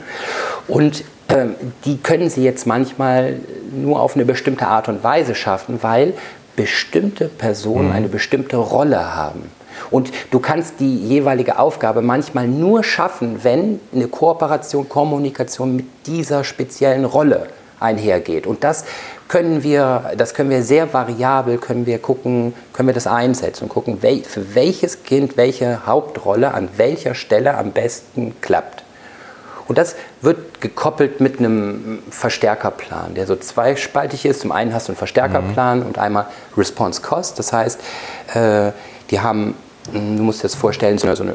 S3: Und ähm, die können Sie jetzt manchmal nur auf eine bestimmte Art und Weise schaffen, weil bestimmte Personen mhm. eine bestimmte Rolle haben. Und du kannst die jeweilige Aufgabe manchmal nur schaffen, wenn eine Kooperation, Kommunikation mit dieser speziellen Rolle einhergeht. Und das können wir, das können wir sehr variabel, können wir gucken, können wir das einsetzen und gucken, für welches Kind welche Hauptrolle an welcher Stelle am besten klappt. Und das wird gekoppelt mit einem Verstärkerplan, der so zweispaltig ist. Zum einen hast du einen Verstärkerplan mhm. und einmal Response Cost. Das heißt, äh, die haben, du musst dir das vorstellen, so eine, so eine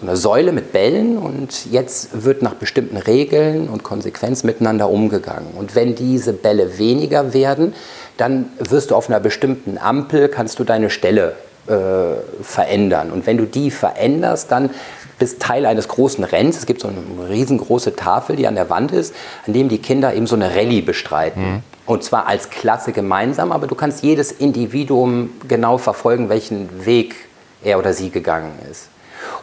S3: so eine Säule mit Bällen und jetzt wird nach bestimmten Regeln und Konsequenzen miteinander umgegangen. Und wenn diese Bälle weniger werden, dann wirst du auf einer bestimmten Ampel, kannst du deine Stelle äh, verändern. Und wenn du die veränderst, dann bist Teil eines großen Rennens. Es gibt so eine riesengroße Tafel, die an der Wand ist, an dem die Kinder eben so eine Rallye bestreiten. Mhm. Und zwar als Klasse gemeinsam, aber du kannst jedes Individuum genau verfolgen, welchen Weg er oder sie gegangen ist.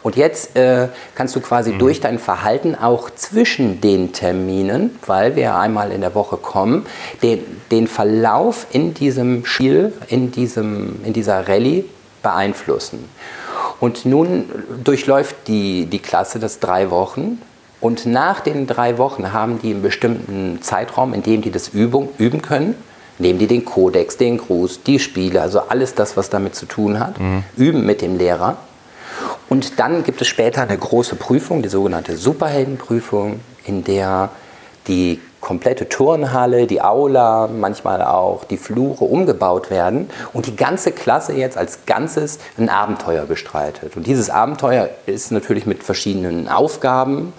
S3: Und jetzt äh, kannst du quasi mhm. durch dein Verhalten auch zwischen den Terminen, weil wir einmal in der Woche kommen, den, den Verlauf in diesem Spiel, in, diesem, in dieser Rallye beeinflussen. Und nun durchläuft die, die Klasse das drei Wochen. Und nach den drei Wochen haben die einen bestimmten Zeitraum, in dem die das Übung, üben können. Nehmen die den Kodex, den Gruß, die Spiele, also alles das, was damit zu tun hat, mhm. üben mit dem Lehrer. Und dann gibt es später eine große Prüfung, die sogenannte Superheldenprüfung, in der die komplette Turnhalle, die Aula, manchmal auch die Flure umgebaut werden und die ganze Klasse jetzt als Ganzes ein Abenteuer bestreitet. Und dieses Abenteuer ist natürlich mit verschiedenen Aufgaben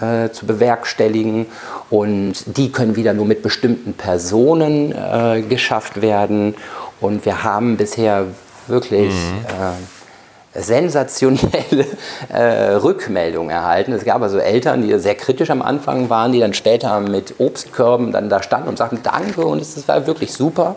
S3: äh, zu bewerkstelligen und die können wieder nur mit bestimmten Personen äh, geschafft werden. Und wir haben bisher wirklich mhm. äh, sensationelle äh, Rückmeldungen erhalten. Es gab also Eltern, die sehr kritisch am Anfang waren, die dann später mit Obstkörben dann da standen und sagten Danke und es war wirklich super,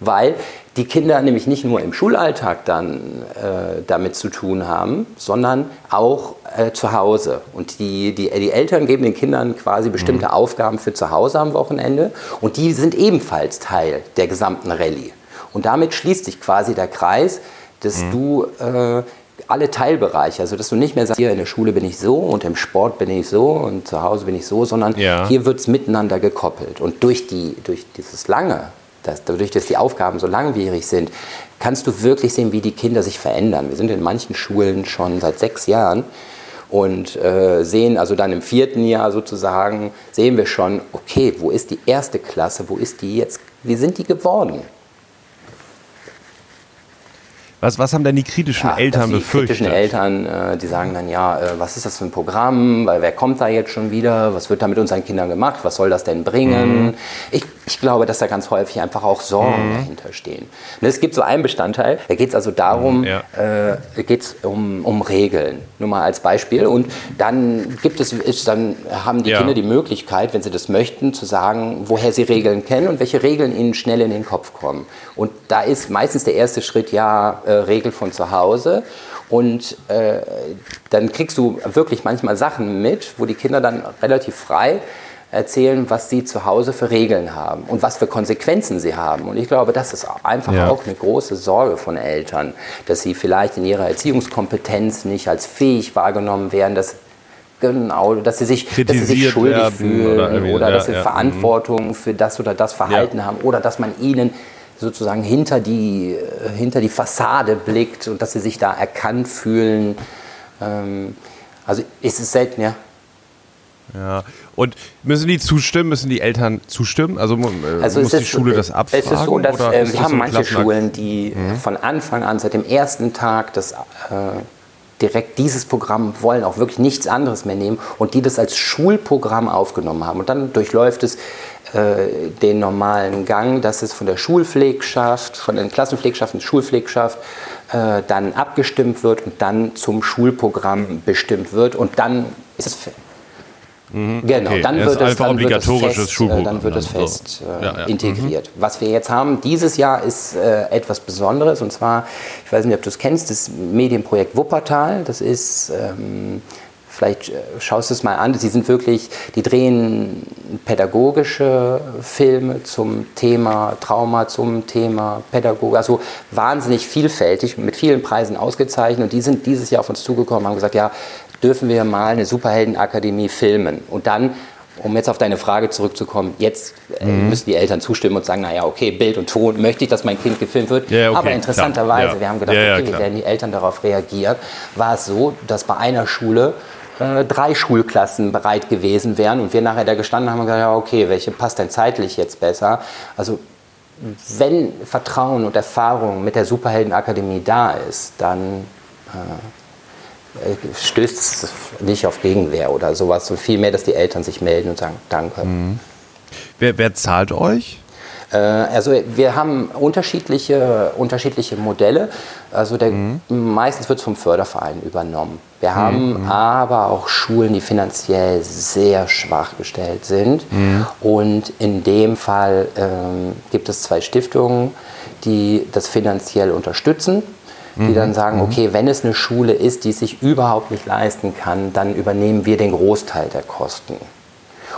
S3: weil die Kinder nämlich nicht nur im Schulalltag dann äh, damit zu tun haben, sondern auch äh, zu Hause. Und die, die, die Eltern geben den Kindern quasi bestimmte mhm. Aufgaben für zu Hause am Wochenende und die sind ebenfalls Teil der gesamten Rallye. Und damit schließt sich quasi der Kreis, dass mhm. du äh, alle Teilbereiche, also dass du nicht mehr sagst, hier in der Schule bin ich so und im Sport bin ich so und zu Hause bin ich so, sondern ja. hier wird es miteinander gekoppelt. Und durch, die, durch dieses lange, dass, dadurch, dass die Aufgaben so langwierig sind, kannst du wirklich sehen, wie die Kinder sich verändern. Wir sind in manchen Schulen schon seit sechs Jahren und äh, sehen also dann im vierten Jahr sozusagen, sehen wir schon, okay, wo ist die erste Klasse, wo ist die jetzt, wie sind die geworden?
S2: Was, was haben denn die kritischen ja, Eltern die befürchtet?
S3: Die kritischen Eltern, äh, die sagen dann, ja, äh, was ist das für ein Programm? Weil wer kommt da jetzt schon wieder? Was wird da mit unseren Kindern gemacht? Was soll das denn bringen? Mhm. Ich, ich glaube, dass da ganz häufig einfach auch Sorgen mhm. dahinter stehen. Und es gibt so einen Bestandteil, da geht es also darum, mhm, ja. äh, geht um, um Regeln. Nur mal als Beispiel. Und dann gibt es, ist, dann haben die ja. Kinder die Möglichkeit, wenn sie das möchten, zu sagen, woher sie Regeln kennen und welche Regeln ihnen schnell in den Kopf kommen. Und da ist meistens der erste Schritt ja äh, Regel von zu Hause. Und äh, dann kriegst du wirklich manchmal Sachen mit, wo die Kinder dann relativ frei erzählen, was sie zu Hause für Regeln haben und was für Konsequenzen sie haben. Und ich glaube, das ist einfach ja. auch eine große Sorge von Eltern, dass sie vielleicht in ihrer Erziehungskompetenz nicht als fähig wahrgenommen werden, dass genau, dass sie sich, dass sie sich schuldig fühlen oder, oder dass sie ja, Verantwortung für das oder das Verhalten ja. haben oder dass man ihnen sozusagen hinter die, hinter die Fassade blickt und dass sie sich da erkannt fühlen. Ähm, also ist es selten, ja.
S2: Ja, und müssen die zustimmen, müssen die Eltern zustimmen? Also, äh, also muss die Schule das abfragen?
S3: Es ist so, dass äh, wir haben so manche Schulen, die mhm. von Anfang an, seit dem ersten Tag das äh, direkt dieses Programm wollen, auch wirklich nichts anderes mehr nehmen und die das als Schulprogramm aufgenommen haben. Und dann durchläuft es äh, den normalen Gang, dass es von der Schulpflegschaft, von den Klassenpflegschaften, Schulpflegschaft äh, dann abgestimmt wird und dann zum Schulprogramm bestimmt wird und dann ist es Genau,
S2: Okay,
S3: dann wird es, dann wird es fest, äh, dann wird es
S2: so.
S3: fest äh,
S2: Ja, ja.
S3: integriert. Was wir jetzt haben, dieses Jahr ist äh, etwas Besonderes und zwar, ich weiß nicht, ob du es kennst, das Medienprojekt Wuppertal. Das ist, ähm, vielleicht äh, schaust du es mal an, sie sind wirklich, die drehen pädagogische Filme zum Thema Trauma, zum Thema Pädagogik, also wahnsinnig vielfältig, mit vielen Preisen ausgezeichnet und die sind dieses Jahr auf uns zugekommen und haben gesagt, ja, dürfen wir mal eine Superheldenakademie filmen und dann um jetzt auf deine Frage zurückzukommen, jetzt äh,
S2: Mhm.
S3: müssen die Eltern zustimmen und sagen, naja, okay, Bild und Ton, möchte ich, dass mein Kind gefilmt wird.
S2: Ja, okay,
S3: Aber interessanterweise,
S2: klar.
S3: wir haben gedacht,
S2: Ja, ja,
S3: okay, wie werden die Eltern darauf reagieren? War es so, dass bei einer Schule äh, drei Schulklassen bereit gewesen wären und wir nachher da gestanden haben und gesagt, ja, okay, welche passt denn zeitlich jetzt besser? Also wenn Vertrauen und Erfahrung mit der Superheldenakademie da ist, dann äh, stößt es nicht auf Gegenwehr oder sowas. So vielmehr, dass die Eltern sich melden und sagen, danke.
S2: Wer, wer zahlt euch?
S3: Äh, also wir haben unterschiedliche, unterschiedliche Modelle. Also der, meistens wird es vom Förderverein übernommen. Wir haben aber auch Schulen, die finanziell sehr schwach gestellt sind. Und in dem Fall ähm, gibt es zwei Stiftungen, die das finanziell unterstützen. Die dann sagen, okay, wenn es eine Schule ist, die es sich überhaupt nicht leisten kann, dann übernehmen wir den Großteil der Kosten.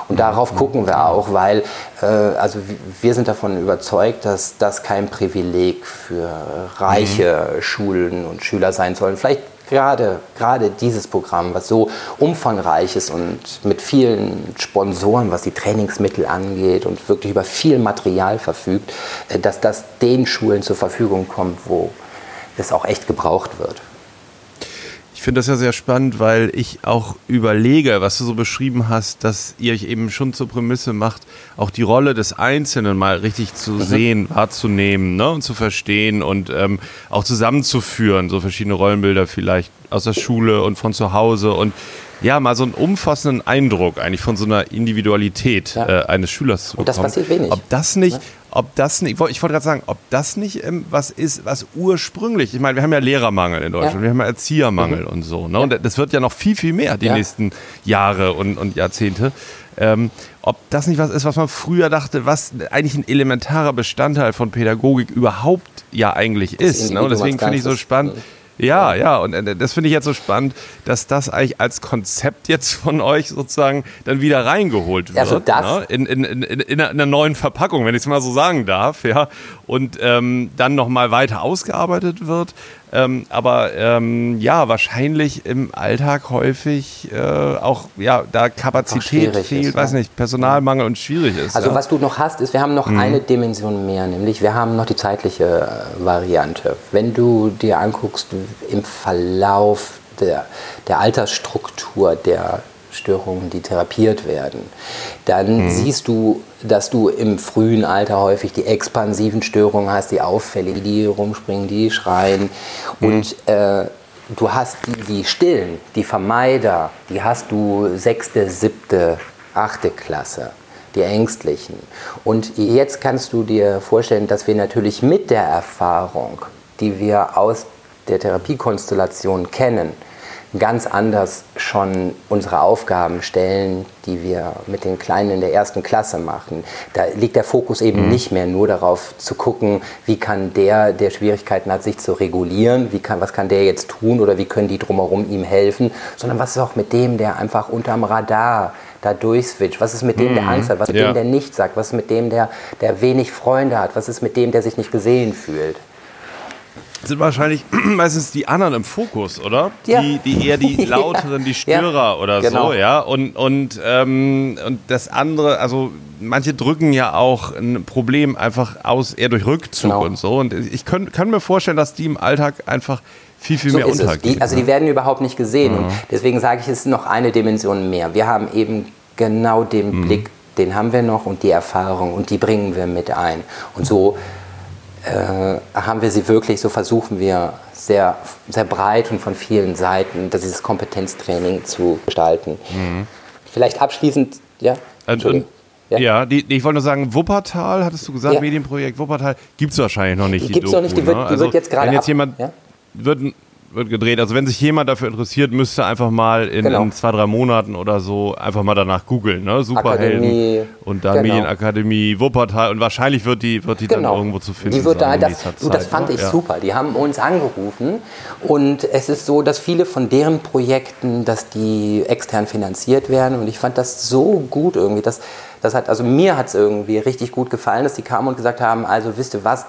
S3: Und darauf gucken wir auch, weil äh, also wir sind davon überzeugt, dass das kein Privileg für reiche Schulen und Schüler sein soll. Vielleicht gerade, gerade dieses Programm, was so umfangreich ist und mit vielen Sponsoren, was die Trainingsmittel angeht und wirklich über viel Material verfügt, äh, dass das den Schulen zur Verfügung kommt, wo es auch echt gebraucht wird.
S2: Ich finde das ja sehr spannend, weil ich auch überlege, was du so beschrieben hast, dass ihr euch eben schon zur Prämisse macht, auch die Rolle des Einzelnen mal richtig zu sehen, wahrzunehmen ne, und zu verstehen und ähm, auch zusammenzuführen, so verschiedene Rollenbilder vielleicht aus der Schule und von zu Hause und ja, mal so einen umfassenden Eindruck eigentlich von so einer Individualität
S3: Ja.
S2: äh, eines Schülers zu
S3: Und das
S2: bekommen.
S3: passiert wenig.
S2: Ob das nicht, ob das nicht, ich wollte gerade sagen, ob das nicht ähm, was ist, was ursprünglich, ich meine, wir haben ja Lehrermangel in Deutschland,
S3: Ja.
S2: wir haben ja Erziehermangel und so, ne? Und das wird ja noch viel, viel mehr die
S3: Ja.
S2: nächsten Jahre und, und Jahrzehnte. Ähm, ob das nicht was ist, was man früher dachte, was eigentlich ein elementarer Bestandteil von Pädagogik überhaupt ja eigentlich ist. Ne? Und deswegen finde ich so spannend. Ja, ja, und äh, das finde ich jetzt so spannend, dass das eigentlich als Konzept jetzt von euch sozusagen dann wieder reingeholt wird.
S3: Also das-
S2: ne? in, in, in, in, in einer neuen Verpackung, wenn ich es mal so sagen darf, ja, und ähm, dann nochmal weiter ausgearbeitet wird. Ähm, aber ähm, ja, wahrscheinlich im Alltag häufig äh, auch, ja, da Kapazität fehlt,
S3: ist,
S2: weiß
S3: ne?
S2: nicht, Personalmangel und schwierig ist.
S3: Also
S2: ja.
S3: was du noch hast, ist, wir haben noch eine Dimension mehr, nämlich wir haben noch die zeitliche äh, Variante. Wenn du dir anguckst, im Verlauf der, der Altersstruktur der Störungen, die therapiert werden, dann siehst du, dass du im frühen Alter häufig die expansiven Störungen hast, die auffälligen, die rumspringen, die schreien und äh, du hast die, die Stillen, die Vermeider, die hast du sechste, siebte, achte Klasse, die Ängstlichen. Und jetzt kannst du dir vorstellen, dass wir natürlich mit der Erfahrung, die wir aus der Therapiekonstellation kennen, ganz anders schon unsere Aufgaben stellen, die wir mit den Kleinen in der ersten Klasse machen. Da liegt der Fokus eben nicht mehr nur darauf zu gucken, wie kann der, der Schwierigkeiten hat, sich zu regulieren, wie kann, was kann der jetzt tun oder wie können die drumherum ihm helfen, sondern was ist auch mit dem, der einfach unterm Radar da durchswitcht, was ist mit dem, der Angst hat, was ist mit
S2: Ja.
S3: dem, der nichts sagt, was ist mit dem, der, der wenig Freunde hat, was ist mit dem, der sich nicht gesehen fühlt.
S2: Sind wahrscheinlich meistens die anderen im Fokus, oder?
S3: Ja.
S2: Die, die eher die lauteren, die Störer
S3: Ja,
S2: oder
S3: genau.
S2: so, ja. Und, und, ähm, und das andere, also manche drücken ja auch ein Problem einfach aus, eher durch Rückzug
S3: Genau.
S2: und so. Und ich kann, kann mir vorstellen, dass die im Alltag einfach viel, viel
S3: So
S2: mehr untergehen.
S3: Die, also die werden überhaupt nicht gesehen. Und deswegen sage ich, es ist noch eine Dimension mehr. Wir haben eben genau den Blick, den haben wir noch und die Erfahrung und die bringen wir mit ein. Und so haben wir sie wirklich, so versuchen wir sehr, sehr breit und von vielen Seiten dieses Kompetenztraining zu gestalten. Vielleicht abschließend, ja?
S2: Und, und,
S3: Entschuldigung.
S2: ja, die, ich wollte nur sagen, Wuppertal, hattest du gesagt,
S3: Ja.
S2: Medienprojekt Wuppertal, gibt es wahrscheinlich noch nicht.
S3: Die gibt's noch nicht, die wird-
S2: ne?
S3: die wird jetzt gerade
S2: Wenn jetzt jemand
S3: ja?
S2: wird, wird gedreht. Also wenn sich jemand dafür interessiert, müsste einfach mal in,
S3: Genau.
S2: in zwei, drei Monaten oder so einfach mal danach googeln. Ne? Superhelden
S3: Akademie,
S2: und dann
S3: genau.
S2: Medienakademie Wuppertal und wahrscheinlich wird die, wird die dann irgendwo zu finden
S3: Die wird
S2: sein
S3: da, das,
S2: nächster
S3: du, das
S2: Zeit,
S3: fand
S2: ne?
S3: ich
S2: Ja.
S3: super. Die haben uns angerufen und es ist so, dass viele von deren Projekten, dass die extern finanziert werden und ich fand das so gut irgendwie. Das, das hat, also mir hat es irgendwie richtig gut gefallen, dass die kamen und gesagt haben, also wisst ihr was,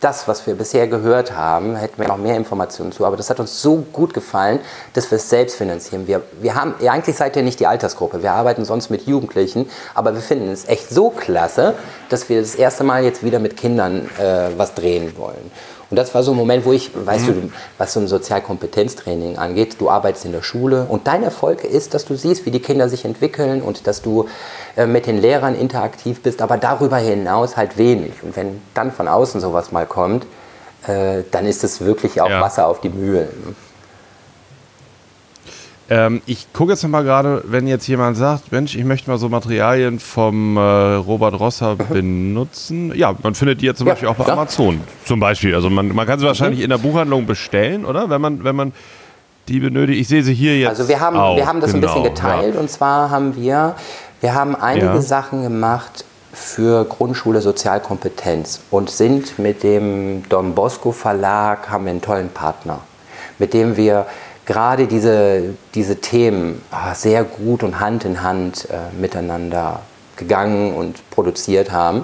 S3: das, was wir bisher gehört haben, hätten wir noch mehr Informationen zu, aber das hat uns so gut gefallen, dass wir es selbst finanzieren. Wir, wir haben, ja, eigentlich seid ihr nicht die Altersgruppe, wir arbeiten sonst mit Jugendlichen, aber wir finden es echt so klasse, dass wir das erste Mal jetzt wieder mit Kindern äh, was drehen wollen. Und das war so ein Moment, wo ich, weißt du, was so ein Sozialkompetenztraining angeht, du arbeitest in der Schule und dein Erfolg ist, dass du siehst, wie die Kinder sich entwickeln und dass du äh, mit den Lehrern interaktiv bist, aber darüber hinaus halt wenig. Und wenn dann von außen sowas mal kommt, äh, dann ist es wirklich auch
S2: Ja.
S3: Wasser auf die Mühlen.
S2: Ähm, ich gucke jetzt noch mal gerade, wenn jetzt jemand sagt, Mensch, ich möchte mal so Materialien vom äh, Robert Rosser benutzen. Ja, man findet die ja zum
S3: Ja,
S2: Beispiel auch bei
S3: klar.
S2: Amazon zum Beispiel. Also man, man kann sie wahrscheinlich in der Buchhandlung bestellen, oder? Wenn man, wenn man die benötigt. Ich sehe sie hier jetzt.
S3: Also wir haben,
S2: auch,
S3: wir haben das ein bisschen
S2: genau,
S3: geteilt und zwar haben wir, wir haben einige
S2: Ja.
S3: Sachen gemacht für Grundschule Sozialkompetenz und sind mit dem Don Bosco Verlag, haben wir einen tollen Partner, mit dem wir gerade diese, diese Themen ah, sehr gut und Hand in Hand äh, miteinander gegangen und produziert haben.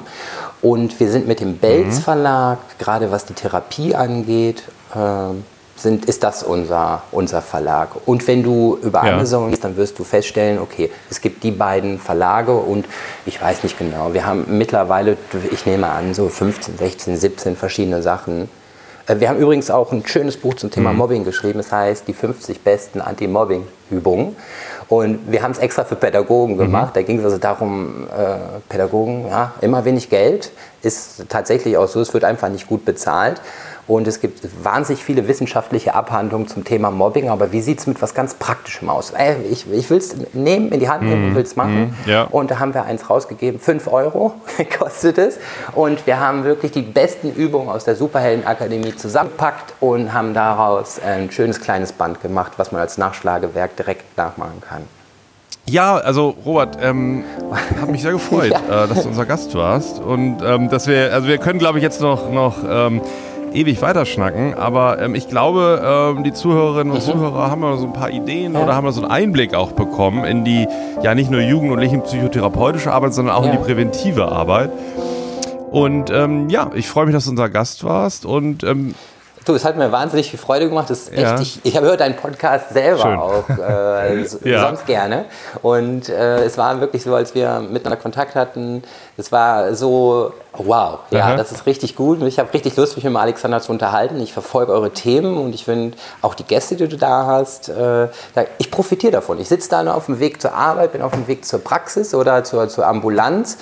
S3: Und wir sind mit dem Belz Verlag, gerade was die Therapie angeht, ähm, sind, ist das unser, unser Verlag. Und wenn du über
S2: Ja.
S3: Amazon gehst, dann wirst du feststellen, okay, es gibt die beiden Verlage und ich weiß nicht genau, wir haben mittlerweile, ich nehme an, so 15, 16, 17 verschiedene Sachen. Äh, Wir haben übrigens auch ein schönes Buch zum Thema Mobbing geschrieben. Es heißt die 50 besten Anti-Mobbing-Übungen. Und wir haben es extra für Pädagogen gemacht. Da ging es also darum, äh, Pädagogen, ja, immer wenig Geld. Ist tatsächlich auch so, es wird einfach nicht gut bezahlt. Und es gibt wahnsinnig viele wissenschaftliche Abhandlungen zum Thema Mobbing. Aber wie sieht es mit was ganz Praktischem aus? Ey, ich ich will es nehmen, in die Hand nehmen und will es machen.
S2: ja.
S3: Und da haben wir eins rausgegeben, 5 Euro kostet es. Und wir haben wirklich die besten Übungen aus der Superheldenakademie zusammengepackt und haben daraus ein schönes kleines Band gemacht, was man als Nachschlagewerk direkt nachmachen kann.
S2: Ja, also Robert, ähm, hat mich sehr gefreut, äh, dass du unser Gast warst und ähm, dass wir, also wir können, glaube ich, jetzt noch noch ähm, ewig weiterschnacken, aber ähm, ich glaube, ähm, die Zuhörerinnen und Zuhörer haben ja so ein paar Ideen oder haben ja so einen Einblick auch bekommen in die ja nicht nur jugendliche psychotherapeutische Arbeit, sondern auch in
S3: Ja.
S2: die präventive Arbeit. Und ähm, ja, ich freue mich, dass du unser Gast warst und ähm,
S3: Du, es hat mir wahnsinnig viel Freude gemacht. Das ist echt,
S2: Ja.
S3: ich, ich habe hört deinen Podcast selber
S2: Schön.
S3: auch äh,
S2: Ja.
S3: sonst gerne. Und äh, es war wirklich so, als wir miteinander Kontakt hatten, es war so, wow, ja,
S2: Aha.
S3: das ist richtig gut. Und ich habe richtig Lust, mich mit Alexander zu unterhalten. Ich verfolge eure Themen und ich finde auch die Gäste, die du da hast, äh, ich profitiere davon. Ich sitze da nur auf dem Weg zur Arbeit, bin auf dem Weg zur Praxis oder zur, zur Ambulanz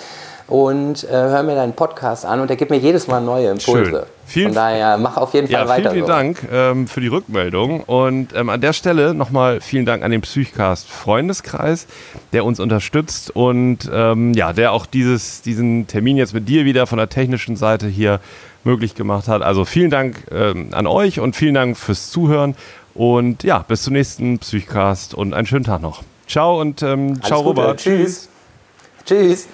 S3: und äh, höre mir deinen Podcast an und der gibt mir jedes Mal neue Impulse.
S2: Schön. Vielen-
S3: Von daher, mach auf jeden Fall
S2: Ja,
S3: weiter
S2: vielen, vielen
S3: so.
S2: Dank ähm, für die Rückmeldung. Und ähm, an der Stelle nochmal vielen Dank an den Psychcast Freundeskreis, der uns unterstützt und ähm, ja, der auch dieses, diesen Termin jetzt mit dir wieder von der technischen Seite hier möglich gemacht hat. Also vielen Dank ähm, an euch und vielen Dank fürs Zuhören. Und ja, bis zum nächsten Psychcast und einen schönen Tag noch. Ciao und ähm, ciao,
S3: Gute.
S2: Robert.
S3: Tschüss. Tschüss.